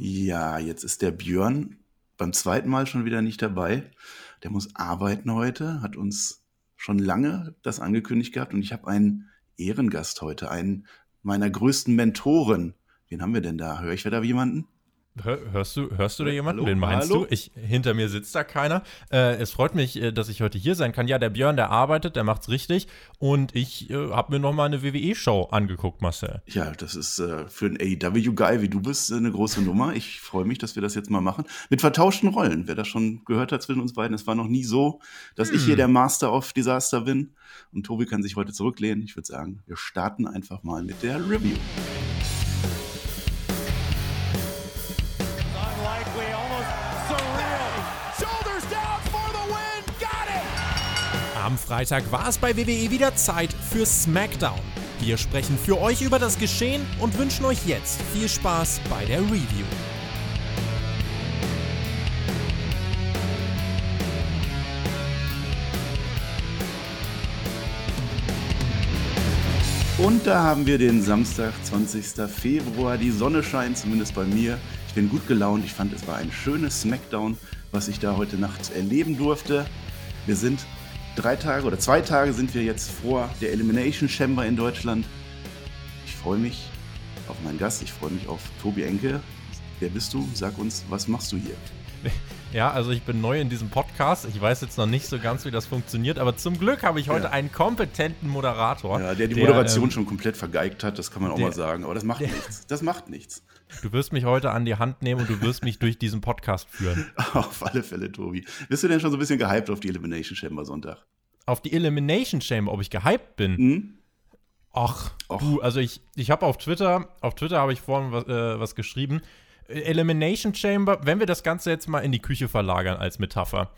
Ja, jetzt ist der Björn beim zweiten Mal schon wieder nicht dabei. Der muss arbeiten heute, hat uns schon lange das angekündigt gehabt und ich habe einen Ehrengast heute, einen meiner größten Mentoren. Wen haben wir denn da? Höre ich wieder jemanden? Hörst du, hörst du da jemanden? Hallo? Den meinst Hallo? du? Ich, hinter mir sitzt da keiner. Äh, es freut mich, äh, dass ich heute hier sein kann. Ja, der Björn, der arbeitet, der macht's richtig. Und ich äh, habe mir noch mal eine WWE-Show angeguckt, Marcel. Ja, das ist äh, für einen AEW-Guy wie du bist äh, eine große Nummer. Ich freue mich, dass wir das jetzt mal machen. Mit vertauschten Rollen. Wer das schon gehört hat zwischen uns beiden, es war noch nie so, dass ich hier der Master of Disaster bin. Und Tobi kann sich heute zurücklehnen. Ich würde sagen, wir starten einfach mal mit der Review. Am Freitag war es bei WWE wieder Zeit für SmackDown. Wir sprechen für euch über das Geschehen und wünschen euch jetzt viel Spaß bei der Review. Und da haben wir den Samstag, 20. Februar. Die Sonne scheint, zumindest bei mir. Ich bin gut gelaunt. Ich fand, es war ein schönes Smackdown, was ich da heute Nacht erleben durfte. Wir sind drei Tage oder zwei Tage sind wir jetzt vor der Elimination Chamber in Deutschland. Ich freue mich auf meinen Gast. Ich freue mich auf Tobi Enke. Wer bist du? Sag uns, was machst du hier? Ja, also ich bin neu in diesem Podcast. Ich weiß jetzt noch nicht so ganz, wie das funktioniert, aber zum Glück habe ich heute Ja. einen kompetenten Moderator. Ja, der die Moderation ähm, schon komplett vergeigt hat, das kann man auch der- mal sagen. Aber das macht der- nichts. Das macht nichts. Du wirst mich heute an die Hand nehmen und du wirst mich durch diesen Podcast führen. Auf alle Fälle, Tobi. Bist du denn schon so ein bisschen gehypt auf die Elimination Chamber Sonntag? Auf die Elimination Chamber, ob ich gehypt bin. Hm? Ach, Och. du, also ich, ich habe auf Twitter, auf Twitter habe ich vorhin was, äh, was geschrieben. Elimination Chamber, wenn wir das Ganze jetzt mal in die Küche verlagern als Metapher.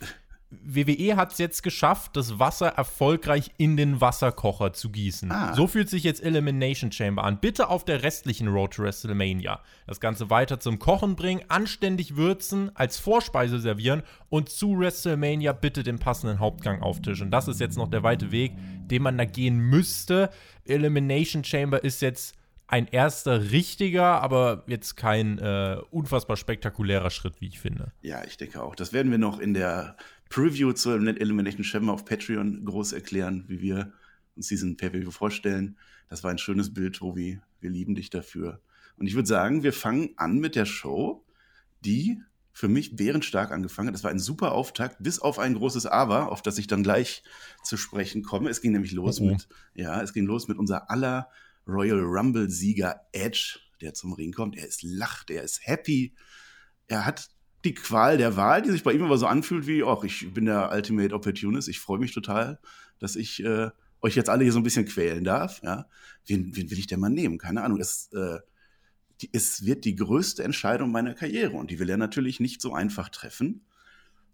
WWE hat es jetzt geschafft, das Wasser erfolgreich in den Wasserkocher zu gießen. Ah. So fühlt sich jetzt Elimination Chamber an. Bitte auf der restlichen Road to WrestleMania das Ganze weiter zum Kochen bringen, anständig würzen, als Vorspeise servieren und zu WrestleMania bitte den passenden Hauptgang auftischen. Das ist jetzt noch der weite Weg, den man da gehen müsste. Elimination Chamber ist jetzt ein erster richtiger, aber jetzt kein äh, unfassbar spektakulärer Schritt, wie ich finde. Ja, ich denke auch. Das werden wir noch in der Preview zur Elimination Chamber auf Patreon groß erklären, wie wir uns diesen Pay-Per-View vorstellen. Das war ein schönes Bild, Tobi. Wir lieben dich dafür. Und ich würde sagen, wir fangen an mit der Show, die für mich bärenstark angefangen hat. Das war ein super Auftakt, bis auf ein großes Aber, auf das ich dann gleich zu sprechen komme. Es ging nämlich los Oh, oh. mit, ja, es ging los mit unser aller Royal Rumble-Sieger Edge, der zum Ring kommt. Er ist lacht, er ist happy. Er hat die Qual der Wahl, die sich bei ihm aber so anfühlt wie, ach, ich bin der Ultimate Opportunist, ich freue mich total, dass ich äh, euch jetzt alle hier so ein bisschen quälen darf. Ja? Wen, wen will ich denn mal nehmen? Keine Ahnung. Es, äh, die, es wird die größte Entscheidung meiner Karriere und die will er natürlich nicht so einfach treffen.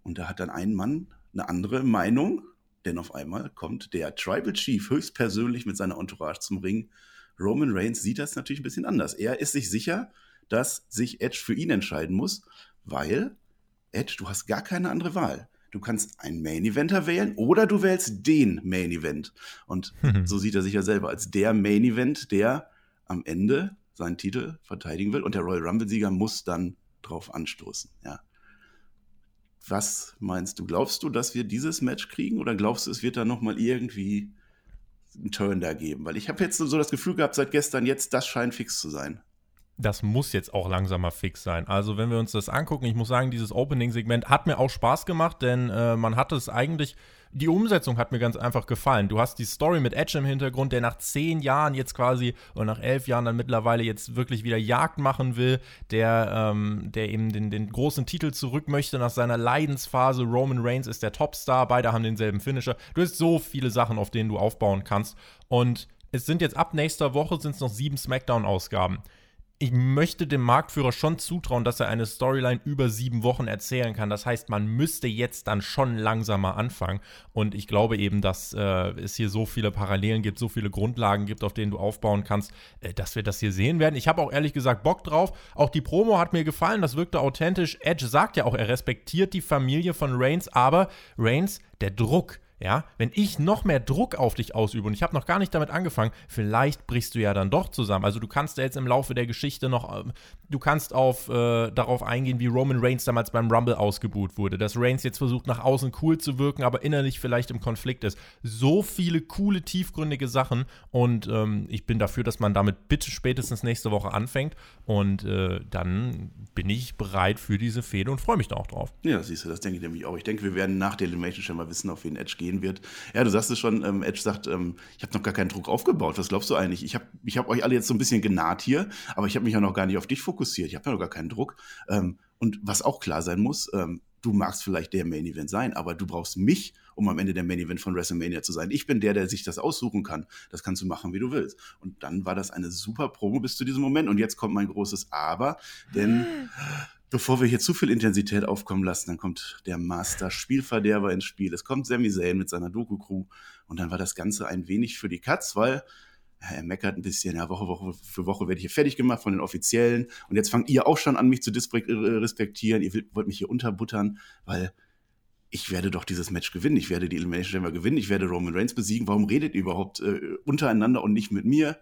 Und da hat dann ein Mann eine andere Meinung, denn auf einmal kommt der Tribal Chief höchstpersönlich mit seiner Entourage zum Ring. Roman Reigns sieht das natürlich ein bisschen anders. Er ist sich sicher, dass sich Edge für ihn entscheiden muss, weil Edge, du hast gar keine andere Wahl. Du kannst einen Main Eventer wählen oder du wählst den Main Event. Und so sieht er sich ja selber als der Main Event, der am Ende seinen Titel verteidigen will. Und der Royal Rumble-Sieger muss dann drauf anstoßen. Ja. Was meinst du? Glaubst du, dass wir dieses Match kriegen oder glaubst du, es wird da nochmal irgendwie einen Turn da geben? Weil ich habe jetzt so das Gefühl gehabt seit gestern, jetzt das scheint fix zu sein. Das muss jetzt auch langsam mal fix sein. Also, wenn wir uns das angucken, ich muss sagen, dieses Opening-Segment hat mir auch Spaß gemacht, denn äh, man hat es eigentlich, die Umsetzung hat mir ganz einfach gefallen. Du hast die Story mit Edge im Hintergrund, der nach zehn Jahren jetzt quasi, oder nach elf Jahren dann mittlerweile jetzt wirklich wieder Jagd machen will, der, ähm, der eben den, den großen Titel zurück möchte nach seiner Leidensphase. Roman Reigns ist der Topstar, beide haben denselben Finisher. Du hast so viele Sachen, auf denen du aufbauen kannst. Und es sind jetzt ab nächster Woche sind es noch sieben Smackdown-Ausgaben ich möchte dem Marktführer schon zutrauen, dass er eine Storyline über sieben Wochen erzählen kann. Das heißt, man müsste jetzt dann schon langsamer anfangen. Und ich glaube eben, dass äh, es hier so viele Parallelen gibt, so viele Grundlagen gibt, auf denen du aufbauen kannst, äh, dass wir das hier sehen werden. Ich habe auch ehrlich gesagt Bock drauf. Auch die Promo hat mir gefallen, das wirkte authentisch. Edge sagt ja auch, er respektiert die Familie von Reigns, aber Reigns, der Druck, ja, wenn ich noch mehr Druck auf dich ausübe und ich habe noch gar nicht damit angefangen, vielleicht brichst du ja dann doch zusammen. Also du kannst ja jetzt im Laufe der Geschichte noch, äh, du kannst auf, äh, darauf eingehen, wie Roman Reigns damals beim Rumble ausgebuht wurde, dass Reigns jetzt versucht nach außen cool zu wirken, aber innerlich vielleicht im Konflikt ist. So viele coole, tiefgründige Sachen und ähm, ich bin dafür, dass man damit bitte spätestens nächste Woche anfängt und äh, dann bin ich bereit für diese Fehde und freue mich da auch drauf. Ja, siehst du, das denke ich nämlich auch. Ich denke, wir werden nach der Elimination schon mal wissen, auf wen Edge geht gehen wird. Ja, du sagst es schon, ähm, Edge sagt, ähm, ich habe noch gar keinen Druck aufgebaut. Was glaubst du eigentlich? Ich habe ich hab euch alle jetzt so ein bisschen genaht hier, aber ich habe mich ja noch gar nicht auf dich fokussiert. Ich habe ja noch gar keinen Druck. Ähm, und was auch klar sein muss, ähm, du magst vielleicht der Main Event sein, aber du brauchst mich, um am Ende der Main Event von WrestleMania zu sein. Ich bin der, der sich das aussuchen kann. Das kannst du machen, wie du willst. Und dann war das eine super Promo bis zu diesem Moment. Und jetzt kommt mein großes Aber, denn bevor wir hier zu viel Intensität aufkommen lassen, dann kommt der Master Spielverderber ins Spiel. Es kommt Sami Zayn mit seiner Doku-Crew und dann war das Ganze ein wenig für die Katz, weil er meckert ein bisschen, ja, Woche, Woche für Woche werde ich hier fertig gemacht von den Offiziellen und jetzt fangt ihr auch schon an, mich zu äh, respektieren. Ihr wollt mich hier unterbuttern, weil ich werde doch dieses Match gewinnen. Ich werde die Elimination Chamber gewinnen. Ich werde Roman Reigns besiegen. Warum redet ihr überhaupt äh, untereinander und nicht mit mir?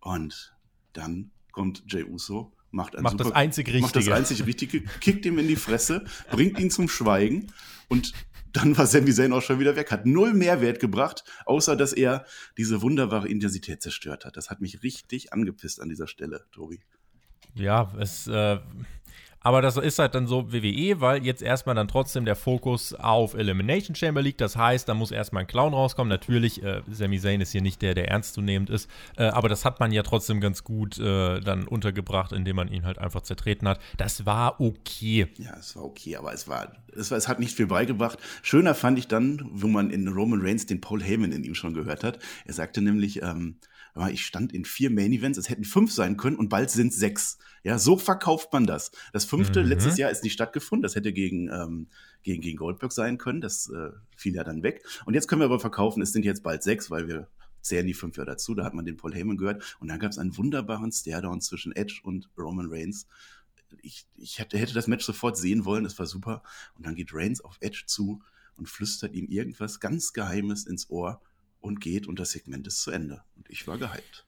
Und dann kommt Jay Uso macht, macht super, das einzig Richtige. Macht das einzig Richtige, kickt ihm in die Fresse, bringt ihn zum Schweigen und dann war Sami Zayn auch schon wieder weg. Hat null Mehrwert gebracht, außer dass er diese wunderbare Intensität zerstört hat. Das hat mich richtig angepisst an dieser Stelle, Tobi. Ja, es äh, aber das ist halt dann so WWE, weil jetzt erstmal dann trotzdem der Fokus auf Elimination Chamber liegt. Das heißt, da muss erstmal ein Clown rauskommen. Natürlich, äh, Sami Zayn ist hier nicht der, der ernstzunehmend ist. Äh, aber das hat man ja trotzdem ganz gut äh, dann untergebracht, indem man ihn halt einfach zertreten hat. Das war okay. Ja, es war okay, aber es war, es war, es hat nicht viel beigebracht. Schöner fand ich dann, wo man in Roman Reigns den Paul Heyman in ihm schon gehört hat. Er sagte nämlich, ähm, ich stand in vier Main Events, es hätten fünf sein können und bald sind sechs. Ja, so verkauft man das. Das fünfte mhm. letztes Jahr ist nicht stattgefunden, das hätte gegen, ähm, gegen, gegen Goldberg sein können, das äh, fiel ja dann weg. Und jetzt können wir aber verkaufen, es sind jetzt bald sechs, weil wir zählen die fünf ja dazu, da hat man den Paul Heyman gehört. Und dann gab es einen wunderbaren Stairdown zwischen Edge und Roman Reigns. Ich, ich hätte, hätte das Match sofort sehen wollen, das war super. Und dann geht Reigns auf Edge zu und flüstert ihm irgendwas ganz Geheimes ins Ohr und geht und das Segment ist zu Ende. Und ich war gehypt.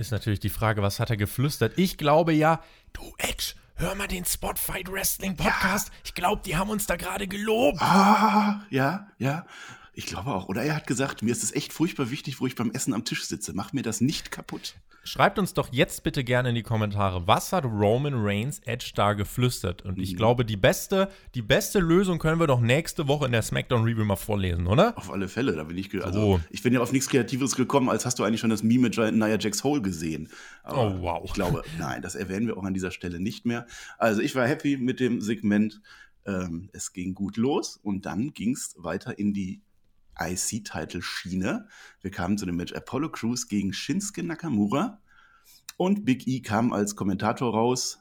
Ist natürlich die Frage, was hat er geflüstert? Ich glaube ja, du Edge, hör mal den Spotfight Wrestling Podcast. Ja. Ich glaube, die haben uns da gerade gelobt. Ah, ja, ja. Ich glaube auch. Oder er hat gesagt, mir ist es echt furchtbar wichtig, wo ich beim Essen am Tisch sitze. Mach mir das nicht kaputt. Schreibt uns doch jetzt bitte gerne in die Kommentare, was hat Roman Reigns Edge da geflüstert? Und ich mhm. glaube, die beste, die beste Lösung können wir doch nächste Woche in der SmackDown Review mal vorlesen, oder? Auf alle Fälle, da bin ich, also so. ich bin ja auf nichts Kreatives gekommen, als hast du eigentlich schon das Meme mit Nia Jax Hole gesehen. Aber oh wow. Ich glaube, nein, das erwähnen wir auch an dieser Stelle nicht mehr. Also ich war happy mit dem Segment. Ähm, es ging gut los und dann ging es weiter in die IC-Title-Schiene. Wir kamen zu dem Match Apollo Crews gegen Shinsuke Nakamura und Big E kam als Kommentator raus.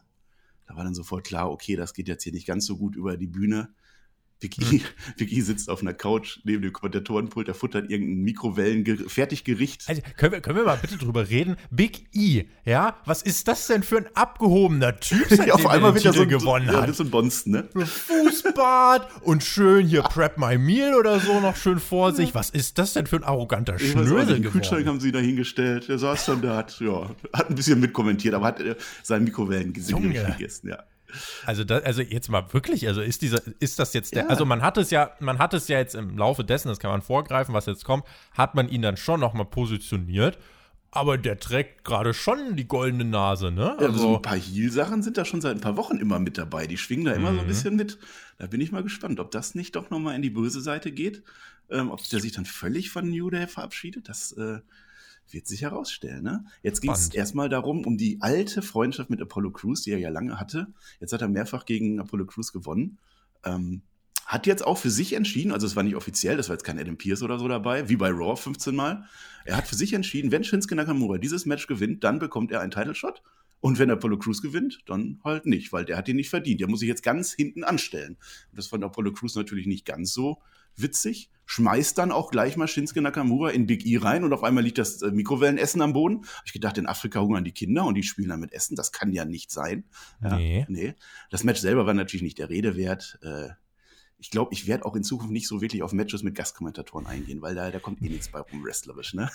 Da war dann sofort klar, okay, das geht jetzt hier nicht ganz so gut über die Bühne. Vicky, Vicky sitzt auf einer Couch neben dem Kommentatorenpult, der futtert irgendein Mikrowellen-Fertiggericht. Also, können, wir, können wir mal bitte drüber reden? Big E, ja? Was ist das denn für ein abgehobener Typ, ja, auf einmal wird er so gewonnen ja, das ist ein Bonsten, ne? Fußbad und schön hier Prep My Meal oder so noch schön vor sich. Was ist das denn für ein arroganter Schnösel Den Kühlschrank haben sie da hingestellt. Der saß dann da, hat, ja, hat ein bisschen mitkommentiert, aber hat äh, sein Mikrowellengericht gegessen, ja. Also, da, also jetzt mal wirklich, also ist dieser, ist das jetzt der, ja. also man hat es ja, man hat es ja jetzt im Laufe dessen, das kann man vorgreifen, was jetzt kommt, hat man ihn dann schon nochmal positioniert. Aber der trägt gerade schon die goldene Nase, ne? Also, ja, so ein paar Heal-Sachen sind da schon seit ein paar Wochen immer mit dabei. Die schwingen da immer mhm. so ein mhm. bisschen mit. Da bin ich mal gespannt, ob das nicht doch nochmal in die böse Seite geht. Ähm, ob der sich dann völlig von New Day verabschiedet. Das äh, wird sich herausstellen. Ne? Jetzt ging es erstmal darum, um die alte Freundschaft mit Apollo Crews, die er ja lange hatte. Jetzt hat er mehrfach gegen Apollo Crews gewonnen. Ähm, hat jetzt auch für sich entschieden, also es war nicht offiziell, das war jetzt kein Adam Pierce oder so dabei, wie bei Raw 15 Mal. Er hat für sich entschieden, wenn Shinsuke Nakamura dieses Match gewinnt, dann bekommt er einen Title Shot. Und wenn Apollo Crews gewinnt, dann halt nicht, weil der hat ihn nicht verdient. Der muss sich jetzt ganz hinten anstellen. Und das fand Apollo Crews natürlich nicht ganz so witzig, schmeißt dann auch gleich mal Shinsuke Nakamura in Big E rein und auf einmal liegt das äh, Mikrowellenessen am Boden. Hab ich gedacht, in Afrika hungern die Kinder und die spielen dann mit Essen. Das kann ja nicht sein. Ja, nee. nee. Das Match selber war natürlich nicht der Rede wert. Äh, ich glaube, ich werde auch in Zukunft nicht so wirklich auf Matches mit Gastkommentatoren eingehen, weil da, da kommt eh nichts bei rum wrestlerisch, ne?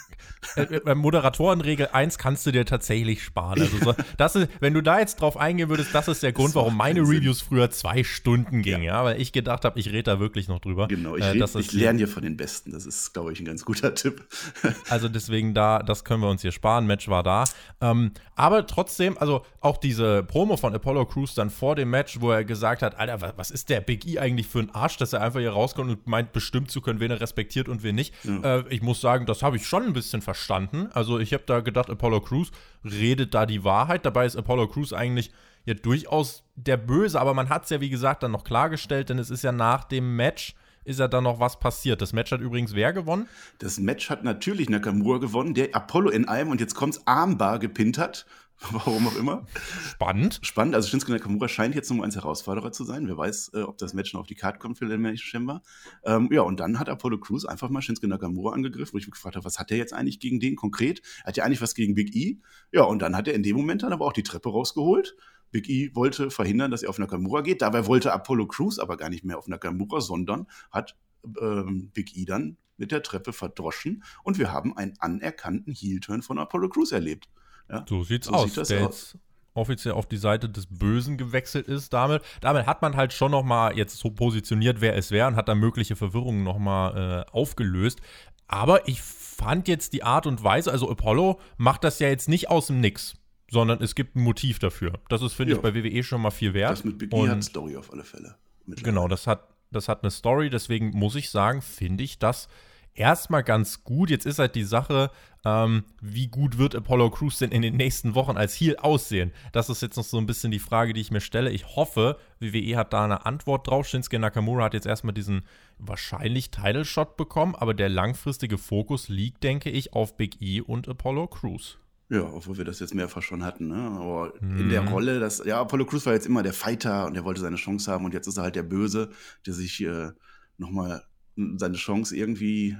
Äh, Bei Moderatorenregel 1 kannst du dir tatsächlich sparen. Also so, das ist, wenn du da jetzt drauf eingehen würdest, das ist der Grund, warum meine Sinn. Reviews früher zwei Stunden gingen, ja, Ja. weil ich gedacht habe, ich rede da wirklich noch drüber. Genau, ich, Äh, red- ich lerne hier von den Besten. Das ist, glaube ich, ein ganz guter Tipp. Also deswegen da, das können wir uns hier sparen. Match war da. Ähm, aber trotzdem, also auch diese Promo von Apollo Crews dann vor dem Match, wo er gesagt hat, Alter, wa- was ist der Big E eigentlich für ein Arsch, dass er einfach hier rauskommt und meint, bestimmt zu können, wen er respektiert und wen nicht. Äh, ich muss sagen, das habe ich schon ein bisschen verstanden. Also ich habe da gedacht, Apollo Crews redet da die Wahrheit. Dabei ist Apollo Crews eigentlich ja durchaus der Böse, aber man hat es ja, wie gesagt, dann noch klargestellt, denn es ist ja nach dem Match ist ja dann noch was passiert. Das Match hat übrigens wer gewonnen? Das Match hat natürlich Nakamura gewonnen, der Apollo in einem und jetzt kommt's Armbar gepinnt hat. Warum auch immer. Spannend. Spannend. Also Shinsuke Nakamura scheint jetzt Nummer 1 Herausforderer zu sein. Wer weiß, äh, ob das Match noch auf die Karte kommt für Elimination Chamber. Ähm, ja, und dann hat Apollo Crews einfach mal Shinsuke Nakamura angegriffen, wo ich mich gefragt habe, was hat er jetzt eigentlich gegen den konkret? Hat er eigentlich was gegen Big E? Ja, und dann hat er in dem Moment dann aber auch die Treppe rausgeholt. Big E wollte verhindern, dass er auf Nakamura geht. Dabei wollte Apollo Crews aber gar nicht mehr auf Nakamura, sondern hat ähm, Big E dann mit der Treppe verdroschen. Und wir haben einen anerkannten Heel-Turn von Apollo Crews erlebt. Ja, So sieht's So aus. sieht der aus. jetzt offiziell auf die Seite des Bösen gewechselt ist. Damit, damit hat man halt schon noch mal jetzt so positioniert, wer es wäre und hat da mögliche Verwirrungen noch mal äh, aufgelöst. Aber ich fand jetzt die Art und Weise, also Apollo macht das ja jetzt nicht aus dem Nix, sondern es gibt ein Motiv dafür. Das ist, finde ich, bei WWE schon mal viel wert. Das mit Big E Und- hat Story auf alle Fälle. Genau, das hat, das hat eine Story, deswegen muss ich sagen, finde ich das erstmal ganz gut. Jetzt ist halt die Sache, ähm, wie gut wird Apollo Crews denn in den nächsten Wochen als Heel aussehen? Das ist jetzt noch so ein bisschen die Frage, die ich mir stelle. Ich hoffe, WWE hat da eine Antwort drauf. Shinsuke Nakamura hat jetzt erstmal diesen wahrscheinlich Title-Shot bekommen, aber der langfristige Fokus liegt, denke ich, auf Big E und Apollo Crews. Ja, obwohl wir das jetzt mehrfach schon hatten, ne? Aber in Mhm. der Rolle, dass, ja, Apollo Crews war jetzt immer der Fighter und er wollte seine Chance haben und jetzt ist er halt der Böse, der sich äh, nochmal seine Chance irgendwie.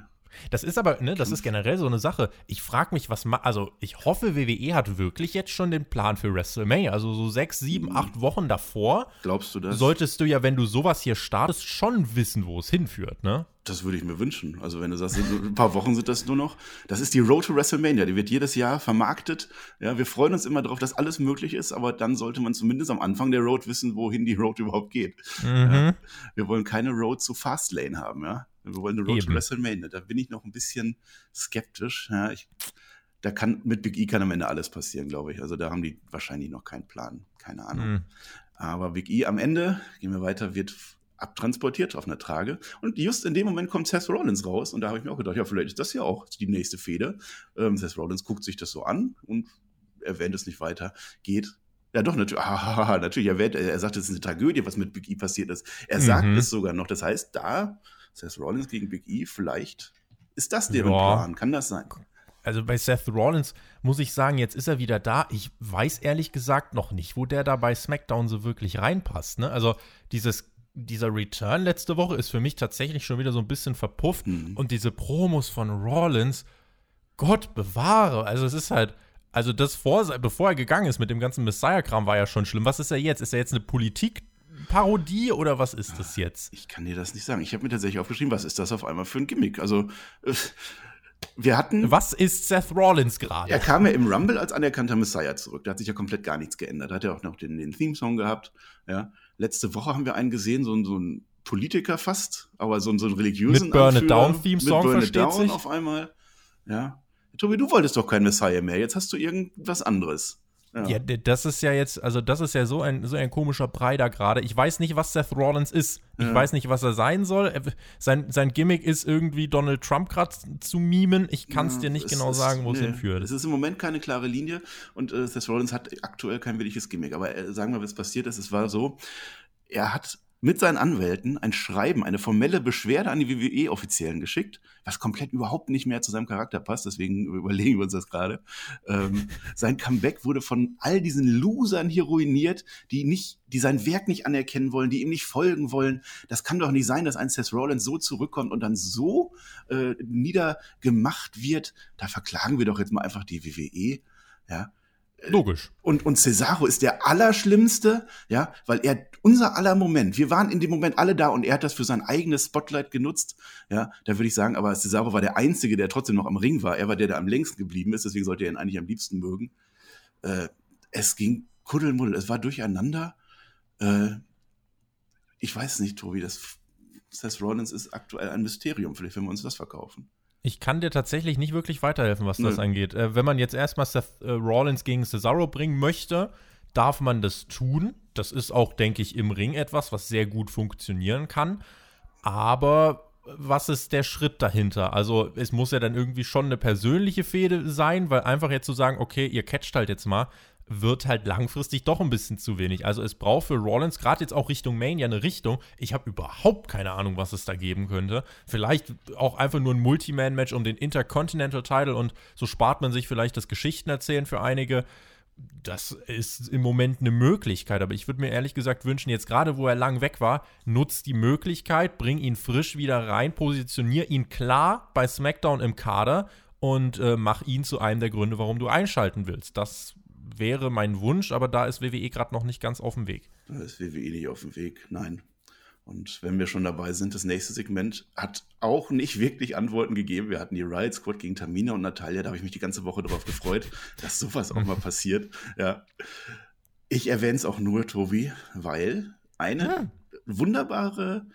Das ist aber, ne, das ist generell so eine Sache. Ich frage mich, was ma also ich hoffe, WWE hat wirklich jetzt schon den Plan für WrestleMania. Also so sechs, sieben, acht Wochen davor Glaubst du das? solltest du ja, wenn du sowas hier startest, schon wissen, wo es hinführt, ne? Das würde ich mir wünschen. Also wenn du sagst, ein paar Wochen sind das nur noch. Das ist die Road to WrestleMania. Die wird jedes Jahr vermarktet. Ja, wir freuen uns immer darauf, dass alles möglich ist, aber dann sollte man zumindest am Anfang der Road wissen, wohin die Road überhaupt geht. Ja. Wir wollen keine Road zu Fastlane haben, ja. Wir wollen eine Road to Eben. WrestleMania. Da bin ich noch ein bisschen skeptisch. Ja, ich, da kann mit Big E kann am Ende alles passieren, glaube ich. Also da haben die wahrscheinlich noch keinen Plan. Keine Ahnung. Mhm. Aber Big E am Ende, gehen wir weiter, wird abtransportiert auf einer Trage. Und just in dem Moment kommt Seth Rollins raus. Und da habe ich mir auch gedacht, ja, vielleicht ist das ja auch die nächste Fehde. Ähm, Seth Rollins guckt sich das so an und erwähnt es nicht weiter. Geht. Ja, doch, natürlich. Ah, natürlich. Er, erwähnt, er sagt, es ist eine Tragödie, was mit Big E passiert ist. Er sagt Mhm. es sogar noch. Das heißt, da, Seth Rollins gegen Big E, vielleicht ist das deren Ja. Plan. Kann das sein? Also bei Seth Rollins muss ich sagen, jetzt ist er wieder da. Ich weiß ehrlich gesagt noch nicht, wo der da bei SmackDown so wirklich reinpasst. Ne? Also dieses, dieser Return letzte Woche ist für mich tatsächlich schon wieder so ein bisschen verpufft. Mhm. Und diese Promos von Rollins, Gott bewahre. Also es ist halt, also das vor, bevor er gegangen ist mit dem ganzen Messiah-Kram war ja schon schlimm. Was ist er jetzt? Ist er jetzt eine Politikparodie oder was ist das jetzt? Ich kann dir das nicht sagen. Ich habe mir tatsächlich aufgeschrieben, was ist das auf einmal für ein Gimmick? Also, äh, wir hatten. Was ist Seth Rollins gerade? Er kam ja im Rumble als anerkannter Messiah zurück. Da hat sich ja komplett gar nichts geändert. Da hat er auch noch den, den Theme-Song gehabt. Ja. Letzte Woche haben wir einen gesehen, so, ein- so ein Politiker fast, aber so, ein- so einen religiösen Mit Burn It Anführer. Down Theme-Song, Mit Burn It versteht Down sich. auf einmal. Ja. Tobi, du wolltest doch kein Messiah mehr. Jetzt hast du irgendwas anderes. Ja, d- das ist ja jetzt, also das ist ja so ein, so ein komischer Brei da gerade. Ich weiß nicht, was Seth Rollins ist. Ich Ja. weiß nicht, was er sein soll. Sein, sein Gimmick ist irgendwie Donald Trump gerade zu mimen. Ich kann es dir nicht Es genau ist- sagen, wo es nee, hinführt. Es ist im Moment keine klare Linie und äh, Seth Rollins hat aktuell kein wirkliches Gimmick. Aber äh, sagen wir, was passiert ist. Es war so, er hat mit seinen Anwälten ein Schreiben, eine formelle Beschwerde an die WWE-Offiziellen geschickt, was komplett überhaupt nicht mehr zu seinem Charakter passt. Deswegen überlegen wir uns das gerade. Ähm, sein Comeback wurde von all diesen Losern hier ruiniert, die nicht, die sein Werk nicht anerkennen wollen, die ihm nicht folgen wollen. Das kann doch nicht sein, dass ein Seth Rollins so zurückkommt und dann so äh, niedergemacht wird. Da verklagen wir doch jetzt mal einfach die WWE. Ja, Logisch. und, und Cesaro ist der Allerschlimmste, ja, weil er unser aller Moment. Wir waren in dem Moment alle da und er hat das für sein eigenes Spotlight genutzt. Ja, da würde ich sagen, aber Cesaro war der Einzige, der trotzdem noch am Ring war. Er war der, der am längsten geblieben ist, deswegen sollte er ihn eigentlich am liebsten mögen. Äh, es ging Kuddelmuddel, es war durcheinander. Äh, ich weiß nicht, Tobi, das Seth Rollins ist aktuell ein Mysterium. Vielleicht werden wir uns das verkaufen. Ich kann dir tatsächlich nicht wirklich weiterhelfen, was das Nö. angeht. Äh, wenn man jetzt erstmal Seth äh, Rollins gegen Cesaro bringen möchte, darf man das tun. Das ist auch, denke ich, im Ring etwas, was sehr gut funktionieren kann. Aber was ist der Schritt dahinter? Also es muss ja dann irgendwie schon eine persönliche Fehde sein, weil einfach jetzt zu sagen, okay, ihr catcht halt jetzt mal, wird halt langfristig doch ein bisschen zu wenig. Also es braucht für Rollins gerade jetzt auch Richtung Mania eine Richtung. Ich habe überhaupt keine Ahnung, was es da geben könnte. Vielleicht auch einfach nur ein Multiman-Match um den Intercontinental Title und so spart man sich vielleicht das Geschichtenerzählen für einige. Das ist im Moment eine Möglichkeit, aber ich würde mir ehrlich gesagt wünschen, jetzt gerade wo er lang weg war, nutzt die Möglichkeit, bring ihn frisch wieder rein, positionier ihn klar bei SmackDown im Kader und äh, mach ihn zu einem der Gründe, warum du einschalten willst. Das wäre mein Wunsch, aber da ist WWE gerade noch nicht ganz auf dem Weg. Da ist WWE nicht auf dem Weg, nein. Und wenn wir schon dabei sind, das nächste Segment hat auch nicht wirklich Antworten gegeben. Wir hatten die Riot Squad gegen Tamina und Natalia. Da habe ich mich die ganze Woche darauf gefreut, dass sowas auch mal passiert. Ja. Ich erwähne es auch nur, Tobi, weil eine Ja. wunderbare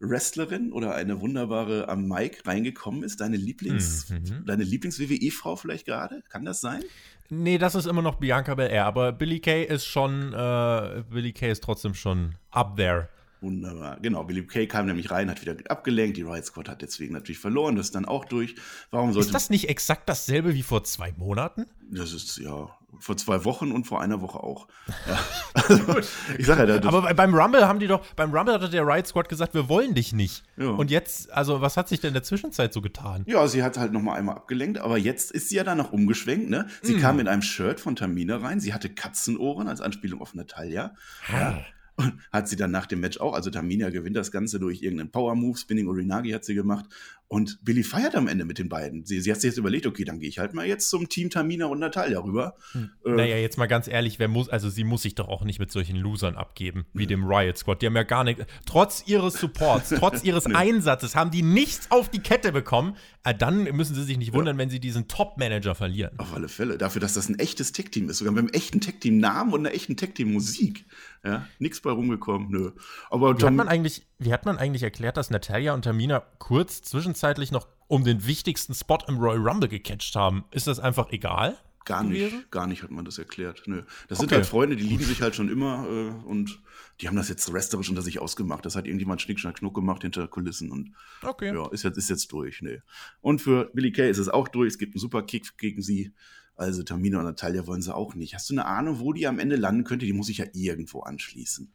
Wrestlerin oder eine wunderbare am Mic reingekommen ist. Deine Lieblings, Mhm. deine Lieblings-WWE-Frau vielleicht gerade? Kann das sein? Nee, das ist immer noch Bianca Belair, aber Billy Kay ist schon, äh, Billy Kay ist trotzdem schon up there. Wunderbar. Genau, Billy Kay kam nämlich rein, hat wieder abgelenkt. Die Riot Squad hat deswegen natürlich verloren. Das ist dann auch durch. Warum sollte Ist das nicht exakt dasselbe wie vor zwei Monaten? Das ist ja vor zwei Wochen und vor einer Woche auch. Ja. Also, ich sage ja, das, Aber bei- beim Rumble haben die doch, beim Rumble hatte der Riot Squad gesagt, wir wollen dich nicht. Ja. Und jetzt, also was hat sich denn in der Zwischenzeit so getan? ja, sie hat halt noch mal einmal abgelenkt, aber jetzt ist sie ja danach umgeschwenkt. Ne? Sie Mhm. kam in einem Shirt von Tamina rein. Sie hatte Katzenohren als Anspielung auf Natalia. Ja. Und hat sie dann nach dem Match auch, also Tamina gewinnt das Ganze durch irgendeinen Power-Move, Spinning Orinagi hat sie gemacht. Und Billy feiert am Ende mit den beiden. Sie, sie hat sich jetzt überlegt, okay, dann gehe ich halt mal jetzt zum Team Tamina und Natalia rüber. Äh, Naja, jetzt mal ganz ehrlich, wer muss, also sie muss sich doch auch nicht mit solchen Losern abgeben, wie dem Riot Squad. Die haben ja gar nicht, trotz ihres Supports, trotz ihres Einsatzes, haben die nichts auf die Kette bekommen. Äh, dann müssen sie sich nicht wundern, wenn sie diesen Top-Manager verlieren. Auf alle Fälle. Dafür, dass das ein echtes Tech-Team ist. Sogar mit einem echten Tech-Team-Namen und einer echten Tech-Team-Musik. Ja, nichts bei rumgekommen, nö. Aber Wie hat man eigentlich, wie hat man eigentlich erklärt, dass Natalia und Tamina kurz zwischenzeitlich noch um den wichtigsten Spot im Royal Rumble gecatcht haben? Ist das einfach egal? gar gewesen? nicht, gar nicht hat man das erklärt. Nö. Das sind Okay. halt Freunde, die lieben sich halt schon immer äh, und die haben das jetzt resterisch unter sich ausgemacht. Das hat irgendjemand Schnick, Schnack, Schnuck gemacht hinter Kulissen und Okay. ja, ist jetzt, ist jetzt durch. Nee. Und für Billy Kay ist es auch durch. Es gibt einen Superkick gegen sie. Also Tamina und Natalia wollen sie auch nicht. Hast du eine Ahnung, wo die am Ende landen könnte? Die muss ich ja irgendwo anschließen.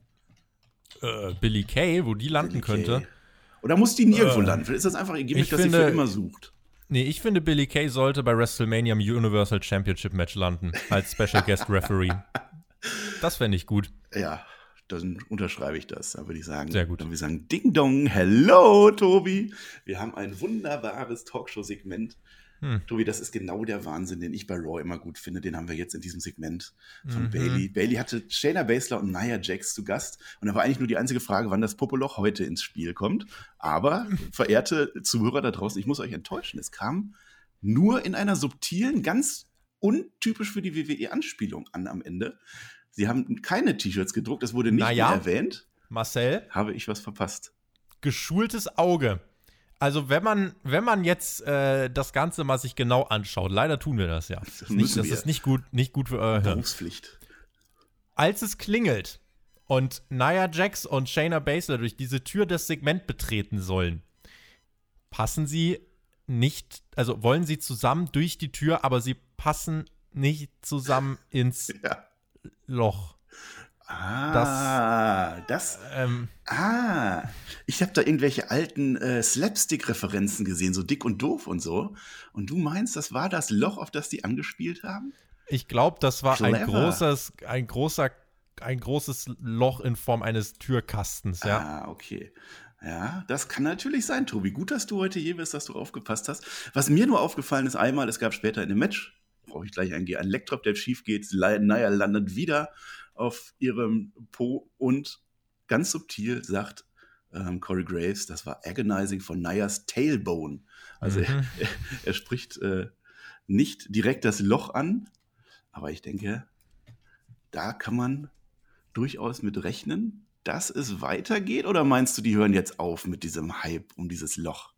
Äh, Billy Kay, wo die landen Billy Kay. könnte. Oder muss die nirgendwo Äh, landen? Vielleicht ist das einfach ein Gimmick, das sie für immer sucht. Nee, ich finde, Billy Kay sollte bei WrestleMania im Universal Championship Match landen, als Special Guest Referee. Das fände ich gut. Ja, dann unterschreibe ich das. Dann würde ich sagen, Sehr gut. Dann ich sagen, Ding Dong, hello, Tobi. Wir haben ein wunderbares Talkshow-Segment. Hm. Tobi, das ist genau der Wahnsinn, den ich bei Raw immer gut finde. Den haben wir jetzt in diesem Segment von Mhm. Bailey. Bailey hatte Shayna Baszler und Nia Jax zu Gast. Und da war eigentlich nur die einzige Frage, wann das Popoloch heute ins Spiel kommt. Aber, verehrte Zuhörer da draußen, ich muss euch enttäuschen. Es kam nur in einer subtilen, ganz untypisch für die WWE-Anspielung an am Ende. Sie haben keine T-Shirts gedruckt, es wurde nicht Naja. mehr erwähnt. Marcel, Habe ich was verpasst? geschultes Auge. Also wenn man, wenn man jetzt äh, das Ganze mal sich genau anschaut, leider tun wir das ja. Das ist, nicht, das ist nicht gut, nicht gut für euer. Berufspflicht. Als es klingelt und Nia Jax und Shayna Baszler durch diese Tür das Segment betreten sollen, passen sie nicht, also wollen sie zusammen durch die Tür, aber sie passen nicht zusammen ins Ja. Loch. Ah, das. Ähm, Ah, ich habe da irgendwelche alten äh, Slapstick-Referenzen gesehen, so dick und doof und so. Und du meinst, das war das Loch, auf das die angespielt haben? ich glaube, das war ein Clever. großes, ein großer, ein großes Loch in Form eines Türkastens, ja. Ah, okay. Ja, das kann natürlich sein, Tobi. Gut, dass du heute hier bist, dass du aufgepasst hast. Was mir nur aufgefallen ist, einmal, es gab später in dem Match, brauche ich gleich eingehen, ein Lecktop, der schief geht. Nia landet wieder auf ihrem Po und ganz subtil sagt ähm, Corey Graves, das war agonizing von Nias Tailbone. Also mhm. er, er, spricht äh, nicht direkt das Loch an, aber ich denke, da kann man durchaus mit rechnen, dass es weitergeht? Oder meinst du, die hören jetzt auf mit diesem Hype um dieses Loch?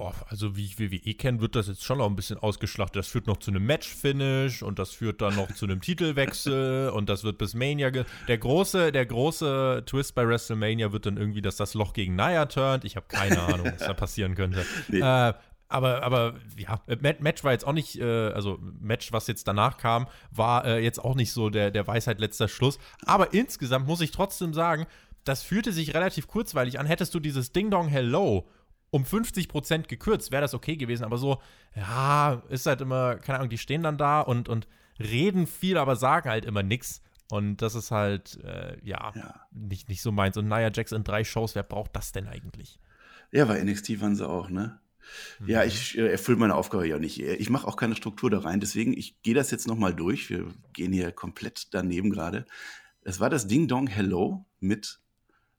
Oh, also wie ich WWE kenne, wird das jetzt schon noch ein bisschen ausgeschlachtet. Das führt noch zu einem Match-Finish und das führt dann noch zu einem Titelwechsel und das wird bis Mania. Der große, der große Twist bei WrestleMania wird dann irgendwie, dass das Loch gegen Nia turnt. Ich habe keine Ahnung, was da passieren könnte. Nee. Äh, aber, aber ja, Match war jetzt auch nicht, äh, also Match, was jetzt danach kam, war äh, jetzt auch nicht so der, der Weisheit letzter Schluss. Aber insgesamt muss ich trotzdem sagen, das fühlte sich relativ kurzweilig an. Hättest du dieses Ding Dong Hello um 50% gekürzt, wäre das okay gewesen. Aber so, ja, ist halt immer, keine Ahnung, die stehen dann da und, und reden viel, aber sagen halt immer nichts. Und das ist halt, äh, ja, ja, Nicht, nicht so meins. Und Nia Jax in drei Shows, wer braucht das denn eigentlich? Ja, bei NXT waren sie auch, ne? Ja, mhm. ich äh, erfülle meine Aufgabe ja nicht. Ich mache auch keine Struktur da rein, deswegen, ich gehe das jetzt nochmal durch. Wir gehen hier komplett daneben gerade. Es war das Ding Dong Hello mit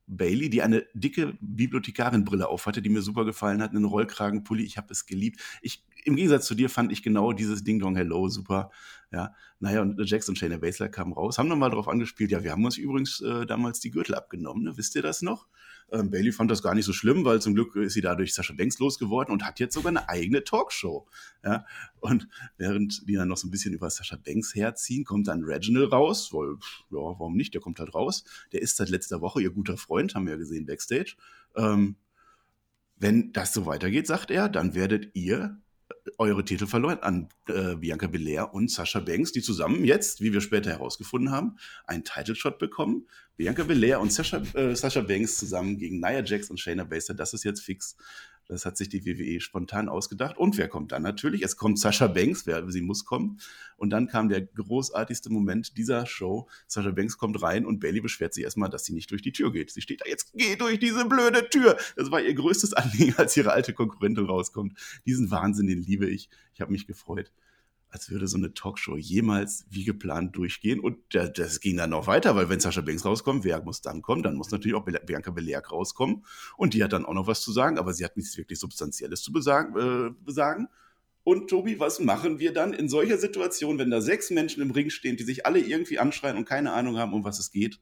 Bailey, die eine dicke Bibliothekarinbrille aufhatte, die mir super gefallen hat, einen Rollkragenpulli. Ich habe es geliebt. Ich, Im Gegensatz zu dir fand ich genau dieses Ding Dong Hello super. Ja, naja, und Jackson und Shayna Baszler kamen raus, haben nochmal drauf angespielt. Ja, wir haben uns übrigens äh, damals die Gürtel abgenommen. Ne? Wisst ihr das noch? Ähm, Bailey fand das gar nicht so schlimm, weil zum Glück ist sie dadurch Sascha Banks losgeworden und hat jetzt sogar eine eigene Talkshow. Ja? Und während die dann noch so ein bisschen über Sascha Banks herziehen, kommt dann Reginald raus, weil, ja, warum nicht? Der kommt halt raus. Der ist seit letzter Woche ihr guter Freund, haben wir ja gesehen backstage. Ähm, wenn das so weitergeht, sagt er, dann werdet ihr eure Titel verloren an äh, Bianca Belair und Sascha Banks, die zusammen jetzt, wie wir später herausgefunden haben, einen Title Shot bekommen. Bianca Belair und Sascha, äh, Sascha Banks zusammen gegen Nia Jax und Shayna Baszler, das ist jetzt fix. Das hat sich die WWE spontan ausgedacht. Und wer kommt dann natürlich? Es kommt Sascha Banks, wer, sie muss kommen. Und dann kam der großartigste Moment dieser Show. Sascha Banks kommt rein und Bailey beschwert sich erstmal, dass sie nicht durch die Tür geht. Sie steht da jetzt, geh durch diese blöde Tür. Das war ihr größtes Anliegen, als ihre alte Konkurrentin rauskommt. Diesen Wahnsinn, den liebe ich. Ich habe mich gefreut als würde so eine Talkshow jemals wie geplant durchgehen. Und das, ging dann noch weiter, weil wenn Sascha Banks rauskommt, wer muss dann kommen? Dann muss natürlich auch Bianca Belair rauskommen. Und die hat dann auch noch was zu sagen, aber sie hat nichts wirklich Substanzielles zu besagen. Äh, besagen. Und Tobi, was machen wir dann in solcher Situation, wenn da sechs Menschen im Ring stehen, die sich alle irgendwie anschreien und keine Ahnung haben, um was es geht?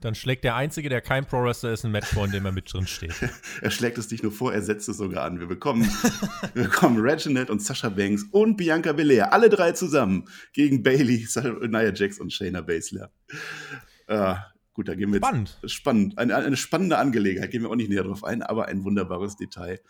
Dann schlägt der Einzige, der kein Pro-Wrestler ist, ein Match vor, in dem er mit drin steht. er schlägt es nicht nur vor, er setzt es sogar an. Wir bekommen, wir bekommen Reginald und Sasha Banks und Bianca Belair, alle drei zusammen, gegen Bailey, Nia Jax und Shayna Baszler. Äh, gut, da gehen wir Spannend. Jetzt, spannend. Eine, eine spannende Angelegenheit, gehen wir auch nicht näher drauf ein, aber ein wunderbares Detail.